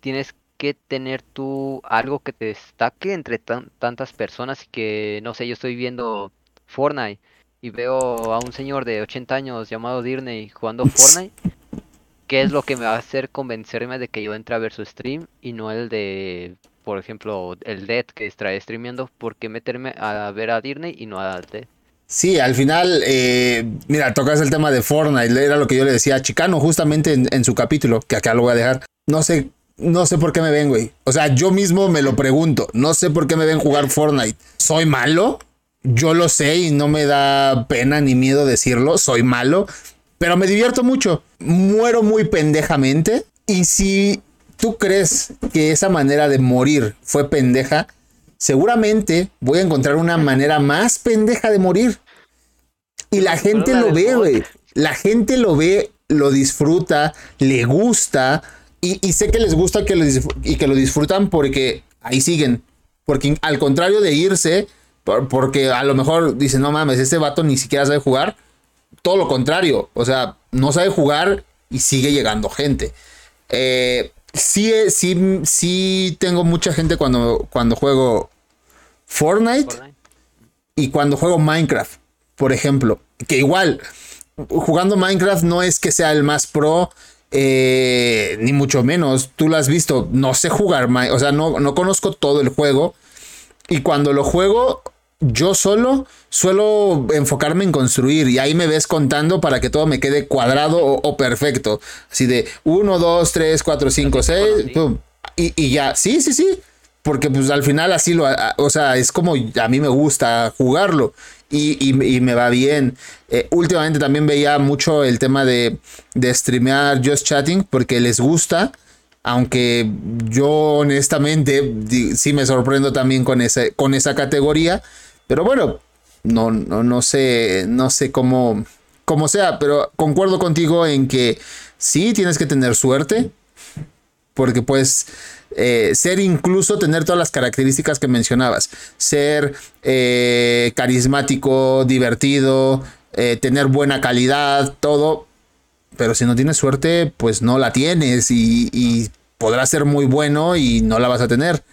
tienes que tener tú algo que te destaque entre tantas personas y que, no sé, yo estoy viendo Fortnite y veo a un señor de 80 años llamado Disney jugando (laughs) Fortnite, ¿qué es lo que me va a hacer convencerme de que yo entre a ver su stream y no el de, por ejemplo, el Dead que está streameando? ¿Por qué meterme a ver a Disney y no a Dead? Sí, al final, eh, mira, tocas el tema de Fortnite, era lo que yo le decía a Chicano justamente en, en, su capítulo, que acá lo voy a dejar. No sé, no sé por qué me ven, güey. O sea, yo mismo me lo pregunto, no sé por qué me ven jugar Fortnite. ¿Soy malo? Yo lo sé y no me da pena ni miedo decirlo, soy malo, pero me divierto mucho. Muero muy pendejamente y si tú crees que esa manera de morir fue pendeja, seguramente voy a encontrar una manera más pendeja de morir. Y la gente lo ve, güey. La gente lo ve, lo disfruta, le gusta. Y, sé que les gusta que lo y que lo disfrutan porque ahí siguen. Porque al contrario de irse, porque a lo mejor dicen, no mames, este vato ni siquiera sabe jugar. Todo lo contrario, o sea, no sabe jugar y sigue llegando gente. Eh, sí, sí, sí tengo mucha gente cuando, cuando juego Fortnite, y cuando juego Minecraft, por ejemplo. Que igual, jugando Minecraft no es que sea el más pro, eh, ni mucho menos. Tú lo has visto, no sé jugar, o sea, no, no conozco todo el juego. Y cuando lo juego, yo solo suelo enfocarme en construir y ahí me ves contando para que todo me quede cuadrado o, perfecto. Así de 1, 2, 3, 4, 5, 6, y, y, ya. Sí, sí, sí. Porque pues al final así lo, o sea, es como a mí me gusta jugarlo y, me va bien. Eh, últimamente también veía mucho el tema de, de streamear Just Chatting porque les gusta aunque yo honestamente sí me sorprendo también con, con esa categoría, pero bueno, no, no, no sé, no sé cómo, cómo sea, pero concuerdo contigo en que sí tienes que tener suerte, porque pues ser incluso tener todas las características que mencionabas, ser eh, carismático, divertido, eh, tener buena calidad, todo, pero si no tienes suerte, pues no la tienes y, y podrás ser muy bueno y no la vas a tener.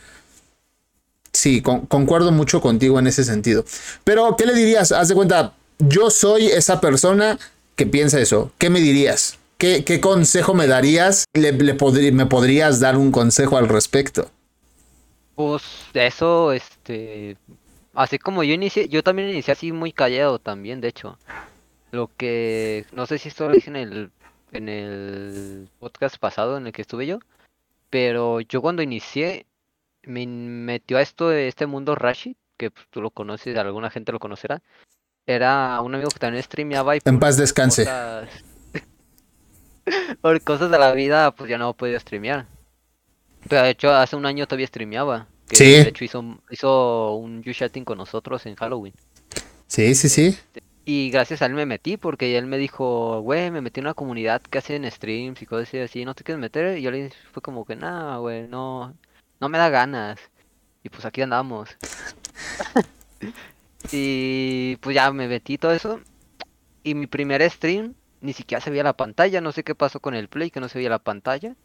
Sí, concuerdo mucho contigo en ese sentido. Pero, ¿qué le dirías? Haz de cuenta, yo soy esa persona que piensa eso. ¿Qué me dirías? ¿Qué, qué consejo me darías? ¿Le, ¿Me podrías dar un consejo al respecto? Pues eso, este... Así como yo inicié, yo también inicié así muy callado también, de hecho. Lo que... No sé si esto lo dije en el, en el podcast pasado en el que estuve yo. Pero yo cuando inicié, me metió a esto de este mundo Rashid, que pues, tú lo conoces, alguna gente lo conocerá. Era un amigo que también streameaba y... En paz descanse. (laughs) por cosas de la vida, pues ya no podía streamear. Pero de hecho, hace un año todavía streameaba. Que sí. De hecho, hizo, hizo un You-Chatting con nosotros en Halloween. Sí, sí, sí. Este, y gracias a él me metí, porque él me dijo, güey, me metí en una comunidad que hacen streams y cosas así, ¿no te quieres meter? Y yo le dije, fue como que, nada, güey, no, no me da ganas. Y pues aquí andamos. (laughs) y pues ya me metí todo eso. Y mi primer stream ni siquiera se veía la pantalla, no sé qué pasó con el play, que no se veía la pantalla.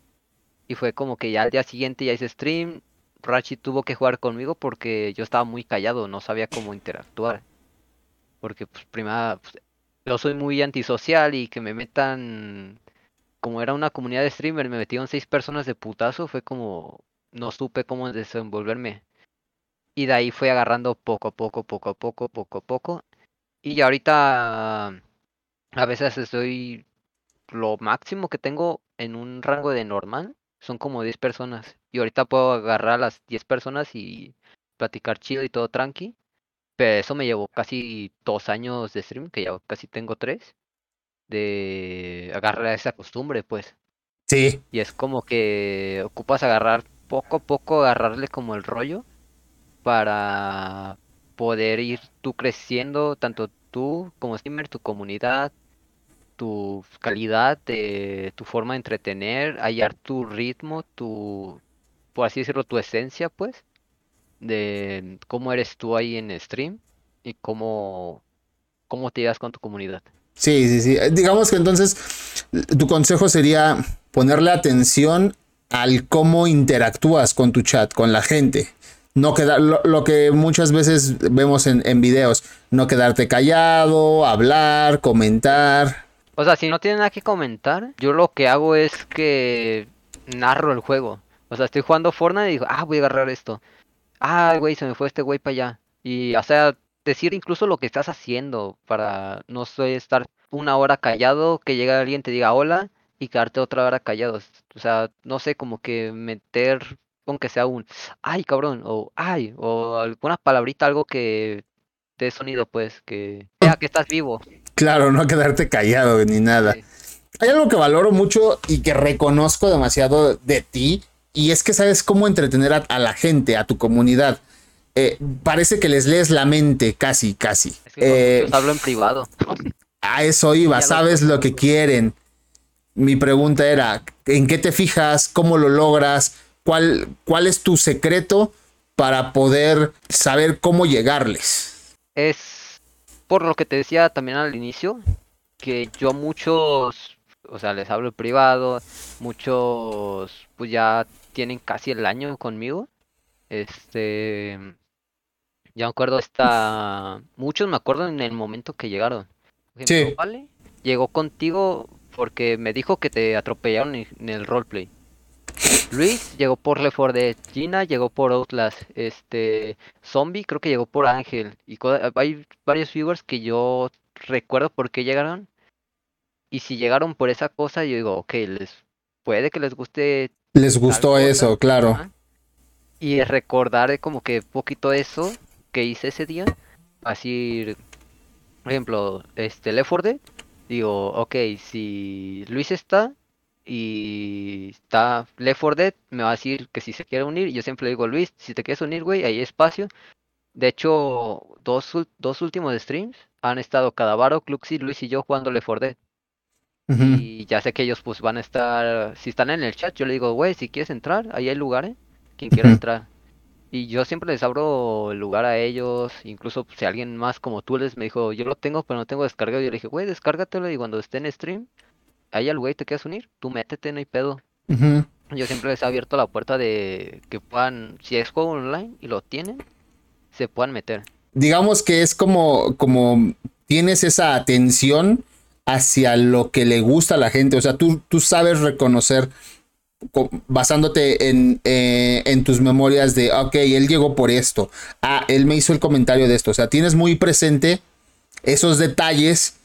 Y fue como que ya al día siguiente ya hice stream. Rachi tuvo que jugar conmigo porque yo estaba muy callado, no sabía cómo interactuar. Porque pues primero pues, yo soy muy antisocial y que me metan como era una comunidad de streamer, me metieron seis personas de putazo, fue como no supe cómo desenvolverme. Y de ahí fui agarrando poco a poco, poco a poco, poco a poco. Y ahorita a veces estoy lo máximo que tengo en un rango de normal son como 10 personas. Y ahorita puedo agarrar a las 10 personas y platicar chido y todo tranqui. Pero eso me llevó casi dos años de stream, que ya casi tengo tres, de agarrar esa costumbre, pues. Sí. Y es como que ocupas agarrar poco a poco, agarrarle como el rollo para poder ir tú creciendo, tanto tú como streamer, tu comunidad, tu calidad, tu forma de entretener, hallar tu ritmo, tu, por así decirlo, tu esencia, pues de cómo eres tú ahí en stream y cómo, cómo te llevas con tu comunidad. Sí, sí, sí. Digamos que entonces tu consejo sería ponerle atención al cómo interactúas con tu chat, con la gente. No quedar, lo, que muchas veces vemos en, en videos, no quedarte callado, hablar, comentar. O sea, si no tienes nada que comentar, yo lo que hago es que narro el juego. O sea, estoy jugando Fortnite y digo, ah, voy a agarrar esto. Ah, güey, se me fue este güey para allá. Y, o sea, decir incluso lo que estás haciendo para no sé, estar una hora callado, que llegue alguien te diga hola y quedarte otra hora callado. O sea, no sé, como que meter, aunque sea un, ay, cabrón, o ay, o alguna palabrita, algo que dé sonido, pues, que vea que estás vivo. Claro, no quedarte callado ni nada. Hay algo que valoro mucho y que reconozco demasiado de ti, y es que sabes cómo entretener a, la gente, a tu comunidad. Eh, parece que les lees la mente, casi, casi. Eh, hablo en privado. A eso iba, sabes lo que quieren. Mi pregunta era, ¿en qué te fijas? ¿Cómo lo logras? ¿Cuál, cuál es tu secreto para poder saber cómo llegarles? Es por lo que te decía también al inicio, que yo muchos, o sea, les hablo en privado, muchos pues ya tienen casi el año conmigo. Este, ya me acuerdo esta, muchos me acuerdo en el momento que llegaron. sí. ¿vale? Llegó contigo porque me dijo que te atropellaron en el roleplay. Luis llegó por Left 4 Dead, Gina llegó por Outlast, este Zombie creo que llegó por Ángel y hay varios viewers que yo recuerdo por qué llegaron y si llegaron por esa cosa yo digo, ok, les puede que les guste les gustó eso, claro. Y recordar como que poquito eso que hice ese día. Así, por ejemplo, este Left 4 Dead. Digo, ok, si Luis está y está Left 4 Dead, me va a decir que si se quiere unir. Yo siempre le digo, Luis, si te quieres unir, güey, hay espacio. De hecho, dos, dos últimos streams han estado Cadavaro, Cluxy, Luis y yo jugando Left 4 Dead. Y ya sé que ellos pues van a estar, si están en el chat, yo le digo, güey, si quieres entrar, ahí hay lugares, quien quiera entrar. Y yo siempre les abro el lugar a ellos, incluso si alguien más como tú les me dijo, yo lo tengo, pero no tengo descargado. Yo le dije, güey, descárgatelo y cuando esté en stream, ahí al güey te quieres unir, tú métete, no hay pedo. Yo siempre les he abierto la puerta de que puedan, si es juego online y lo tienen, se puedan meter. Digamos que es como, como tienes esa atención hacia lo que le gusta a la gente. O sea, tú, tú sabes reconocer basándote en, eh, en, tus memorias de, ok, él llegó por esto, ah, él me hizo el comentario de esto, o sea, tienes muy presente esos detalles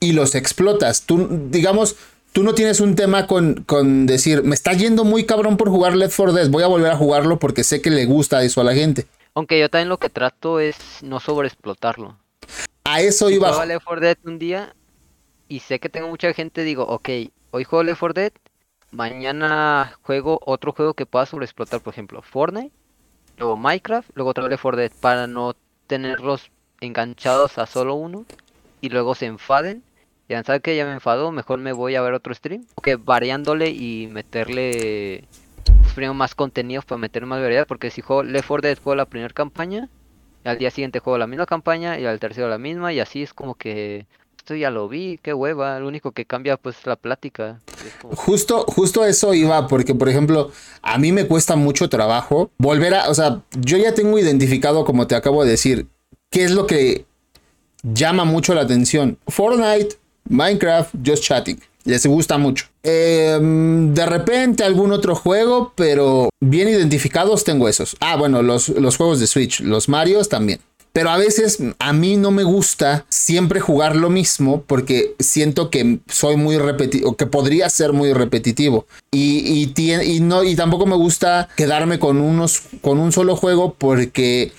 y los explotas. Tú, digamos, tú no tienes un tema con, con decir, me está yendo muy cabrón por jugar Left 4 Dead, voy a volver a jugarlo porque sé que le gusta eso a la gente. Aunque yo también lo que trato es no sobreexplotarlo. A eso iba. Left 4 Dead un día y sé que tengo mucha gente, digo, ok, hoy juego Left 4 Dead, mañana juego otro juego que pueda sobreexplotar, por ejemplo, Fortnite, luego Minecraft, luego otra vez Left 4 Dead, para no tenerlos enganchados a solo uno y luego se enfaden. Ya saben que ya me enfadó, mejor me voy a ver otro stream. Que variándole y meterle pues, primero más contenidos para meter más variedad. Porque si juego Left 4 Dead juego la primera campaña, al día siguiente juego la misma campaña y al tercero la misma. Y así es como que esto ya lo vi, qué hueva, lo único que cambia pues la plática. Justo, justo eso iba, porque por ejemplo, a mí me cuesta mucho trabajo volver a, o sea, yo ya tengo identificado, como te acabo de decir, qué es lo que llama mucho la atención. Fortnite, Minecraft, Just Chatting. Les gusta mucho. Em, de repente algún otro juego, pero bien identificados tengo esos. Ah, bueno, los, los juegos de Switch, los Marios también. Pero a veces a mí no me gusta siempre jugar lo mismo porque siento que soy muy repetitivo, que podría ser muy repetitivo. Y, y, no, y tampoco me gusta quedarme con, unos, con un solo juego porque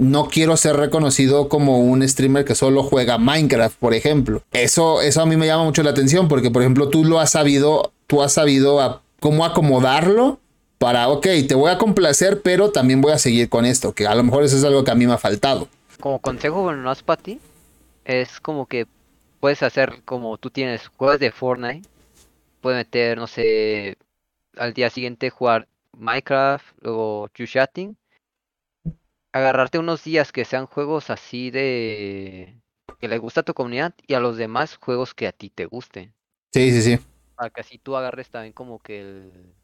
no quiero ser reconocido como un streamer que solo juega Minecraft, por ejemplo. Eso, eso a mí me llama mucho la atención porque, por ejemplo, tú lo has sabido, tú has sabido cómo acomodarlo para, ok, te voy a complacer, pero también voy a seguir con esto, que a lo mejor eso es algo que a mí me ha faltado como consejo, bueno, no es para ti, es como que puedes hacer como tú tienes juegos de Fortnite, puedes meter, no sé, al día siguiente jugar Minecraft, luego Chatting, agarrarte unos días que sean juegos así de que le gusta a tu comunidad y a los demás juegos que a ti te gusten. Sí, sí, sí. Para que así tú agarres también como que el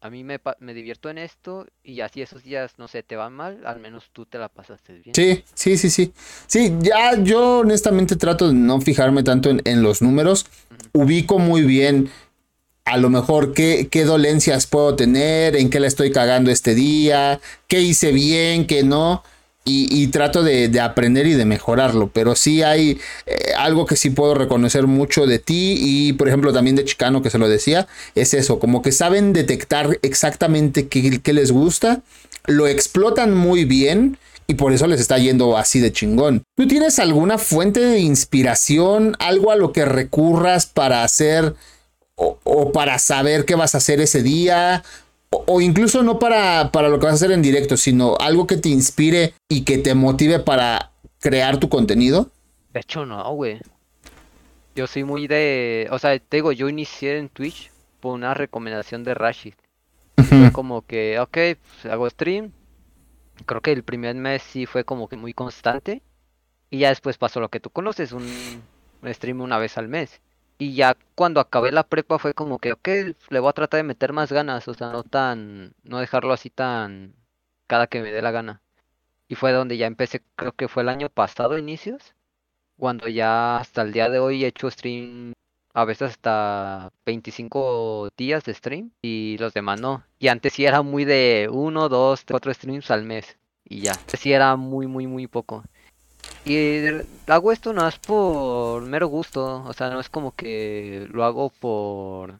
a mí me, me divierto en esto y así esos días, no sé, te van mal, al menos tú te la pasaste bien. Sí, sí, sí, sí. Sí, ya yo honestamente trato de no fijarme tanto en, los números. Ubico muy bien a lo mejor qué, qué dolencias puedo tener, en qué la estoy cagando este día, qué hice bien, qué no y, trato de, aprender y de mejorarlo. Pero sí hay eh, algo que sí puedo reconocer mucho de ti y, por ejemplo, también de Chicano, que se lo decía, es eso, como que saben detectar exactamente qué, qué les gusta, lo explotan muy bien. Y por eso les está yendo así de chingón. ¿Tú tienes alguna fuente de inspiración, algo a lo que recurras para hacer o, o, para saber qué vas a hacer ese día? o, incluso no para, para lo que vas a hacer en directo, sino algo que te inspire y que te motive para crear tu contenido? De hecho, no, güey. Yo soy muy de. O sea, te digo, yo inicié en Twitch por una recomendación de Rashid. Fue como que, ok, pues, hago stream. Creo que el primer mes sí fue como que muy constante. Y ya después pasó lo que tú conoces, un stream una vez al mes. Y ya cuando acabé la prepa fue como que, ok, le voy a tratar de meter más ganas, o sea, no tan, no dejarlo así tan cada que me dé la gana. Y fue donde ya empecé, creo que fue el año pasado, inicios, cuando ya hasta el día de hoy he hecho stream, a veces hasta 25 días de stream y los demás no. Y antes sí era muy de 1, 2, 4 streams al mes y ya. Sí era muy, muy, muy poco. Y hago esto no es por mero gusto, o sea, no es como que lo hago por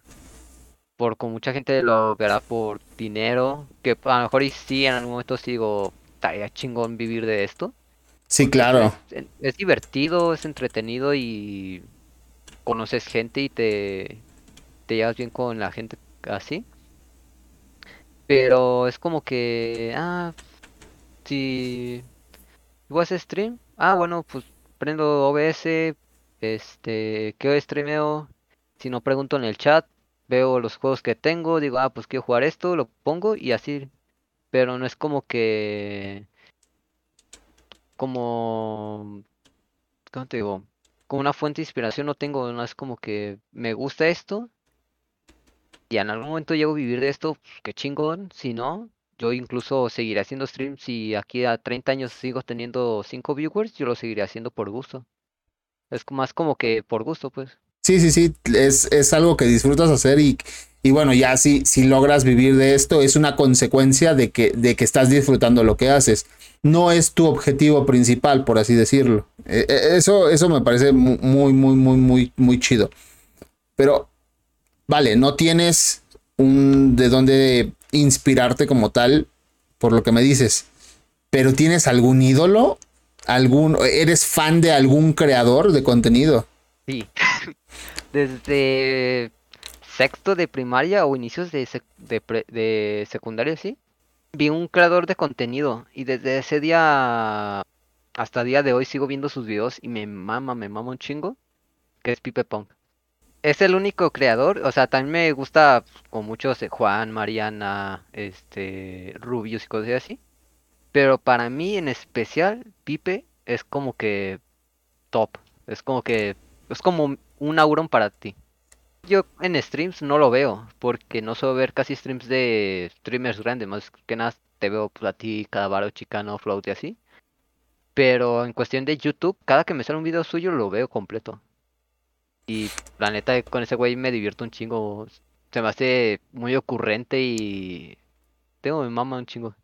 por como mucha gente lo verá por dinero, que a lo mejor y sí en algún momento sigo estaría chingón vivir de esto. Sí, claro. Es, divertido, es entretenido y conoces gente y te, te llevas bien con la gente así. Pero es como que, ah, si voy a hacer stream, Ah, bueno, pues prendo OBS, este, que streameo, si no pregunto en el chat, veo los juegos que tengo, digo, ah, pues quiero jugar esto, lo pongo y así. Pero no es como que, como, ¿cómo te digo? Como una fuente de inspiración no tengo, no es como que me gusta esto y en algún momento llego a vivir de esto, pues, qué chingón, si no, yo incluso seguiré haciendo streams y aquí a 30 años sigo teniendo 5 viewers, yo lo seguiré haciendo por gusto. Es más como que por gusto, pues. Sí, sí, sí, es, es algo que disfrutas hacer y, y bueno, ya si, si logras vivir de esto, es una consecuencia de que, de que estás disfrutando lo que haces. No es tu objetivo principal, por así decirlo. E, e, eso, eso me parece muy, muy, muy, muy, muy chido. Pero, vale, no tienes un de dónde inspirarte como tal, por lo que me dices. Pero ¿tienes algún ídolo? ¿Algún, ¿Eres fan de algún creador de contenido? Sí. (laughs) Desde sexto de primaria o inicios de, de, secundaria, sí. Vi un creador de contenido y desde ese día hasta día de hoy sigo viendo sus videos y me mama, me mama un chingo, que es Pipe Punk es el único creador, o sea, también me gusta con muchos eh, Juan, Mariana, este, Rubius y cosas así. Pero para mí en especial, Pipe es como que top. Es como que es como un Auron para ti. Yo en streams no lo veo, porque no suelo ver casi streams de streamers grandes, más que nada te veo pues, a ti, Cadavaro, Chicano, Float y así. Pero en cuestión de YouTube, cada que me sale un video suyo lo veo completo. Y la neta, con ese güey me divierto un chingo. Se me hace muy ocurrente y. Tengo mi mamá un chingo.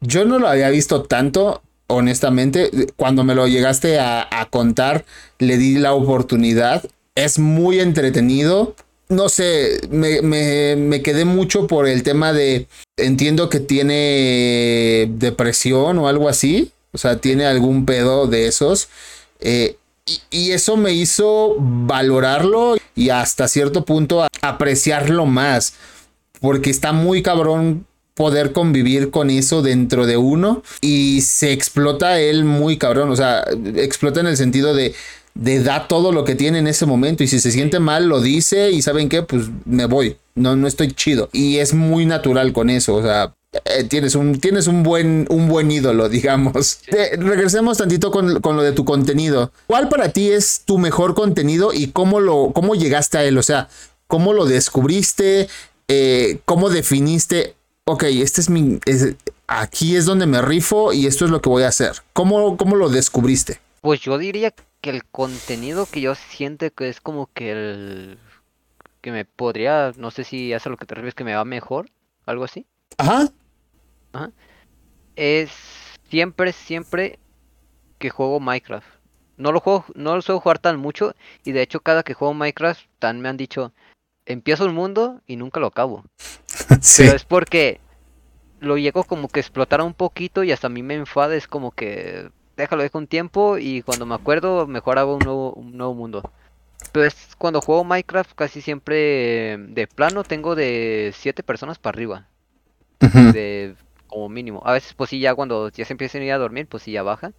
Yo no lo había visto tanto, honestamente. Cuando me lo llegaste a, contar, le di la oportunidad. Es muy entretenido. No sé, me, me, quedé mucho por el tema de. Entiendo que tiene depresión o algo así. O sea, tiene algún pedo de esos. Eh, y, eso me hizo valorarlo y hasta cierto punto apreciarlo más. Porque está muy cabrón poder convivir con eso dentro de uno y se explota él muy cabrón, o sea, explota en el sentido de, de da todo lo que tiene en ese momento y si se siente mal lo dice y saben qué, pues me voy, no, no estoy chido y es muy natural con eso, o sea, eh, tienes, un, tienes un, buen, un buen ídolo, (laughs) digamos. regresemos tantito con, lo de tu contenido. ¿Cuál para ti es tu mejor contenido y cómo, lo, cómo llegaste a él? O sea, ¿cómo lo descubriste? eh, ¿cómo definiste? Ok, este es mi. aquí es donde me rifo y esto es lo que voy a hacer. ¿Cómo, cómo lo descubriste? Pues yo diría que el contenido que yo siento que es como que el. que me podría. No sé si hace lo que te refieres, que me va mejor. Algo así. Ajá. Ajá. Es siempre, siempre que juego Minecraft. No lo juego, no lo suelo jugar tan mucho. Y de hecho, cada que juego Minecraft, tan me han dicho, empiezo el mundo y nunca lo acabo. (laughs) sí. Pero es porque lo llego como que explotar un poquito y hasta a mí me enfada. Es como que déjalo, dejo un tiempo y cuando me acuerdo, mejor hago un nuevo, un nuevo mundo. Pero es cuando juego Minecraft, casi siempre de plano tengo de 7 personas para arriba. De mínimo. A veces, pues sí, ya cuando ya se empiezan a ir a dormir, pues sí, ya baja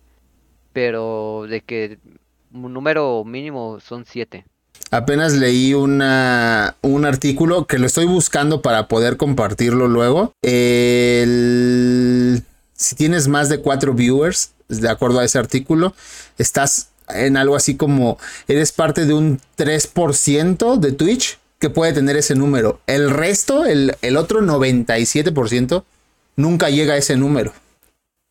pero de que un número mínimo son siete. Apenas leí una, un artículo que lo estoy buscando para poder compartirlo luego. El, si tienes más de cuatro viewers, de acuerdo a ese artículo, estás en algo así como eres parte de un 3% de Twitch que puede tener ese número. El resto, el, el otro 97%, nunca llega a ese número.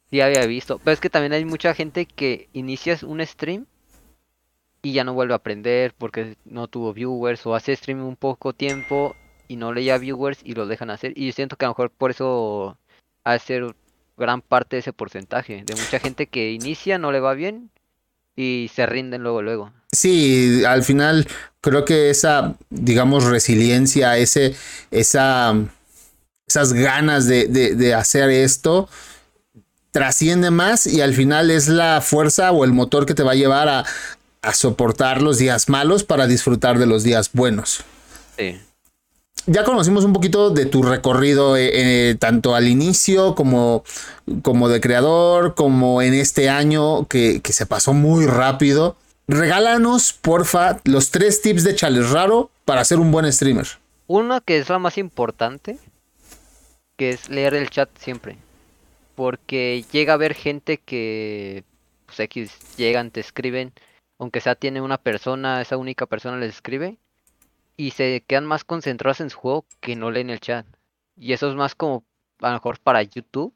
Sí, había visto. Pero es que también hay mucha gente que inicias un stream y ya no vuelve a aprender porque no tuvo viewers o hace stream un poco tiempo y no leía viewers y lo dejan hacer. Y yo siento que a lo mejor por eso ha ser gran parte de ese porcentaje. De mucha gente que inicia, no le va bien y se rinden luego, luego. Sí, al final creo que esa, digamos, resiliencia, ese, esa, esas ganas de, de, de hacer esto, trasciende más y al final es la fuerza o el motor que te va a llevar a, soportar los días malos para disfrutar de los días buenos. Sí. Ya conocimos un poquito de tu recorrido eh, eh, tanto al inicio como, como de creador, como en este año que, que se pasó muy rápido. Regálanos, porfa, los tres tips de Chales Raro para ser un buen streamer. Una que es la más importante, que es leer el chat siempre porque llega a haber gente que, pues X, llegan, te escriben, aunque sea tiene una persona, esa única persona les escribe, y se quedan más concentrados en su juego que no leen el chat. Y eso es más como, a lo mejor para YouTube,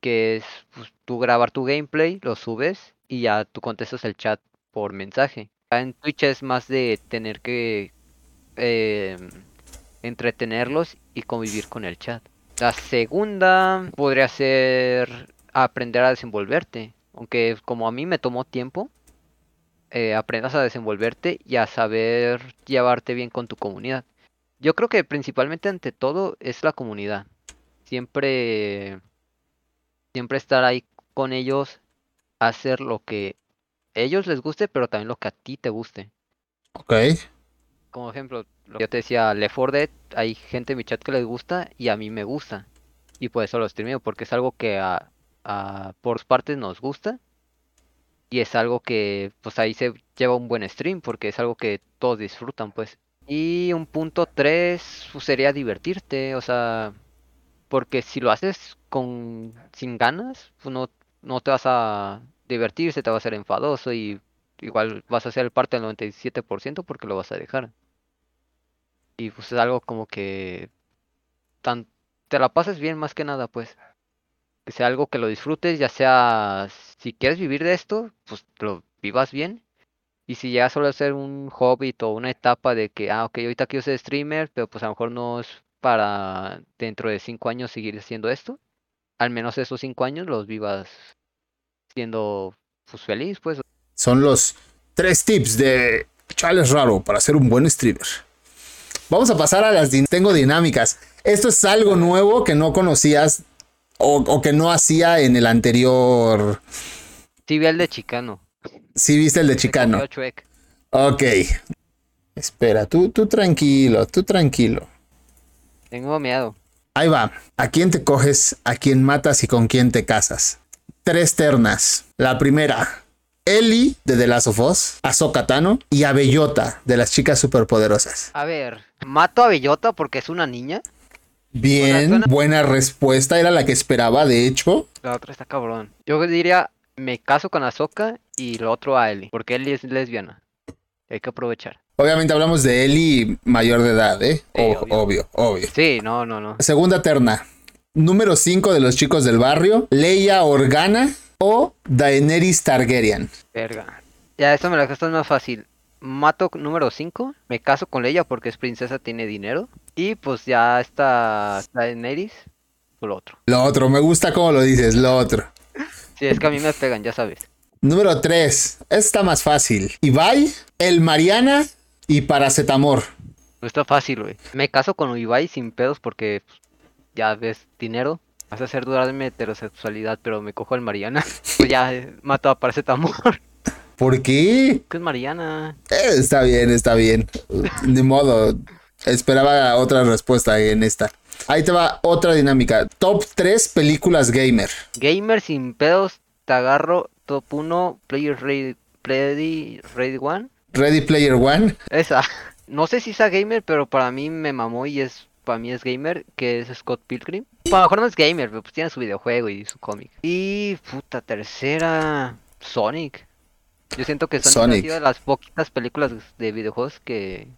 que es pues, tú grabar tu gameplay, lo subes y ya tú contestas el chat por mensaje. En Twitch es más de tener que eh, entretenerlos y convivir con el chat. La segunda podría ser aprender a desenvolverte. Aunque como a mí me tomó tiempo, eh, aprendas a desenvolverte y a saber llevarte bien con tu comunidad. Yo creo que principalmente ante todo es la comunidad. Siempre, siempre estar ahí con ellos, hacer lo que ellos les guste, pero también lo que a ti te guste. Ok. Como ejemplo, yo te decía, Left 4 Dead, hay gente en mi chat que les gusta y a mí me gusta. Y por eso lo streameo, porque es algo que a, por partes nos gusta. Y es algo que pues ahí se lleva un buen stream, porque es algo que todos disfrutan, pues. Y un punto 3 pues, sería divertirte, o sea, porque si lo haces con sin ganas, pues no, no te vas a divertir, se te va a hacer enfadoso y igual vas a ser parte del 97% porque lo vas a dejar. Y pues es algo como que tan, te la pases bien más que nada, pues. Que sea algo que lo disfrutes, ya sea si quieres vivir de esto, pues lo vivas bien. Y si ya solo ser un hobby o una etapa de que, ah, ok, ahorita quiero ser streamer, pero pues a lo mejor no es para dentro de cinco años seguir haciendo esto. Al menos esos cinco años los vivas siendo pues feliz, pues. Son los tres tips de Charles Raro para ser un buen streamer. Vamos a pasar a las tengo dinámicas. Esto es algo nuevo que no conocías o, que no hacía en el anterior. Sí, vi el de Chicano. Sí, viste el de Chicano. Ok. Espera, tú, tú tranquilo, tú tranquilo. Tengo miedo. Ahí va. ¿A quién te coges? ¿A quién matas y con quién te casas? Tres ternas. La primera, Ellie de The Last of Us, Ahsoka Tano y a Bellota de las chicas superpoderosas. A ver, mato a Bellota porque es una niña. Bien, buena respuesta, era la que esperaba, de hecho. La otra está cabrón. Yo diría, me caso con Ahsoka y lo otro a Ellie, porque Ellie es lesbiana. Hay que aprovechar. Obviamente hablamos de Eli mayor de edad, ¿eh? Sí, O- obvio. obvio, obvio. Sí, no, no, no. Segunda terna. Número 5 de los chicos del barrio. Leia Organa o Daenerys Targaryen. Verga. Ya, esto me la gastas más fácil. Mato número 5, me caso con Leia porque es princesa, tiene dinero. Y pues ya está Daenerys, por lo otro. Lo otro, me gusta cómo lo dices, lo otro. Sí, es que a mí me pegan, ya sabes. Número 3. Está más fácil. Ibai, El Mariana y Paracetamor. No está fácil, güey. Me caso con Ibai sin pedos porque pues, ya ves dinero. Vas a hacer dudar de mi heterosexualidad, pero me cojo al Mariana. (laughs) Pues ya eh, mato a Paracetamor. (laughs) ¿Por qué? ¿Qué es Mariana? Eh, está bien, está bien. De modo, esperaba otra respuesta en esta. Ahí te va otra dinámica. Top 3 películas gamer. Gamer sin pedos, te agarro top 1, Player Ready, Ready, Ready One. Ready Player One. Esa. No sé si sea gamer, pero para mí me mamó y es para mí es gamer, que es Scott Pilgrim. A lo mejor no es gamer, pero pues tiene su videojuego y su cómic. Y puta tercera, Sonic. Yo siento que Sonic, Sonic. ha sido de las poquitas películas de videojuegos que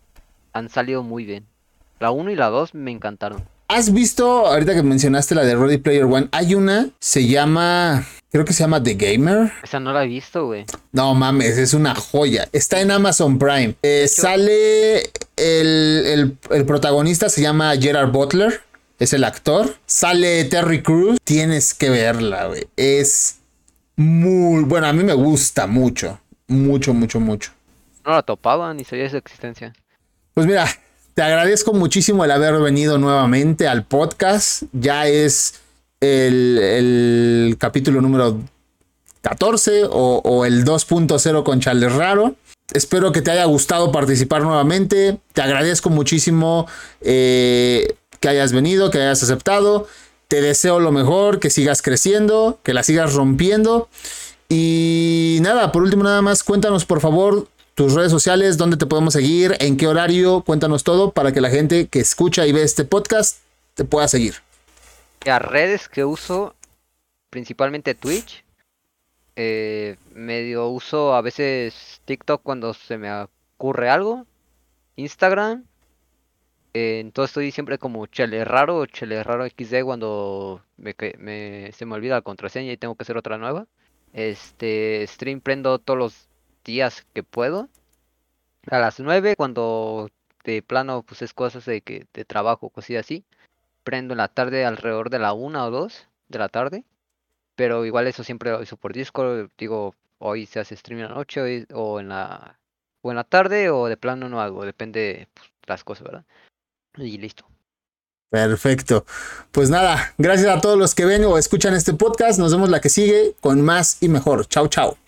han salido muy bien. La 1 y la 2 me encantaron. ¿Has visto, ahorita que mencionaste la de Ready Player One, hay una, se llama, creo que se llama The Gamer. Esa no la he visto, güey. No mames, es una joya. Está en Amazon Prime. Eh, sale el, el- el protagonista, se llama Gerard Butler. Es el actor. Sale Terry Crews. Tienes que verla, güey. Es muy... Bueno, a mí me gusta mucho. Mucho, mucho, mucho. No la topaba ni sabía de su existencia. Pues mira, te agradezco muchísimo el haber venido nuevamente al podcast. Ya es el, el capítulo número 14 o, o el 2.0 con Charles Raro. Espero que te haya gustado participar nuevamente. Te agradezco muchísimo eh, que hayas venido, que hayas aceptado. Te deseo lo mejor, que sigas creciendo, que la sigas rompiendo. Y nada, por último nada más, cuéntanos por favor tus redes sociales, dónde te podemos seguir, en qué horario, cuéntanos todo para que la gente que escucha y ve este podcast te pueda seguir. Las redes que uso, principalmente Twitch. eh, medio uso a veces TikTok cuando se me ocurre algo. Instagram. eh, entonces estoy siempre como Chele Raro Chele Raro XD cuando me, me- se me olvida la contraseña y tengo que hacer otra nueva. Este stream prendo todos los días que puedo. A las 9 cuando de plano pues es cosas de que de trabajo, cosillas así prendo en la tarde alrededor de la una o dos de la tarde. Pero igual eso siempre lo hizo por Discord. Digo, hoy se hace stream en la noche o en la o en la tarde o de plano no hago. Depende pues, las cosas, ¿verdad? Y listo. Perfecto. Pues nada, gracias a todos los que ven o escuchan este podcast. Nos vemos la que sigue con más y mejor. Chao, chao.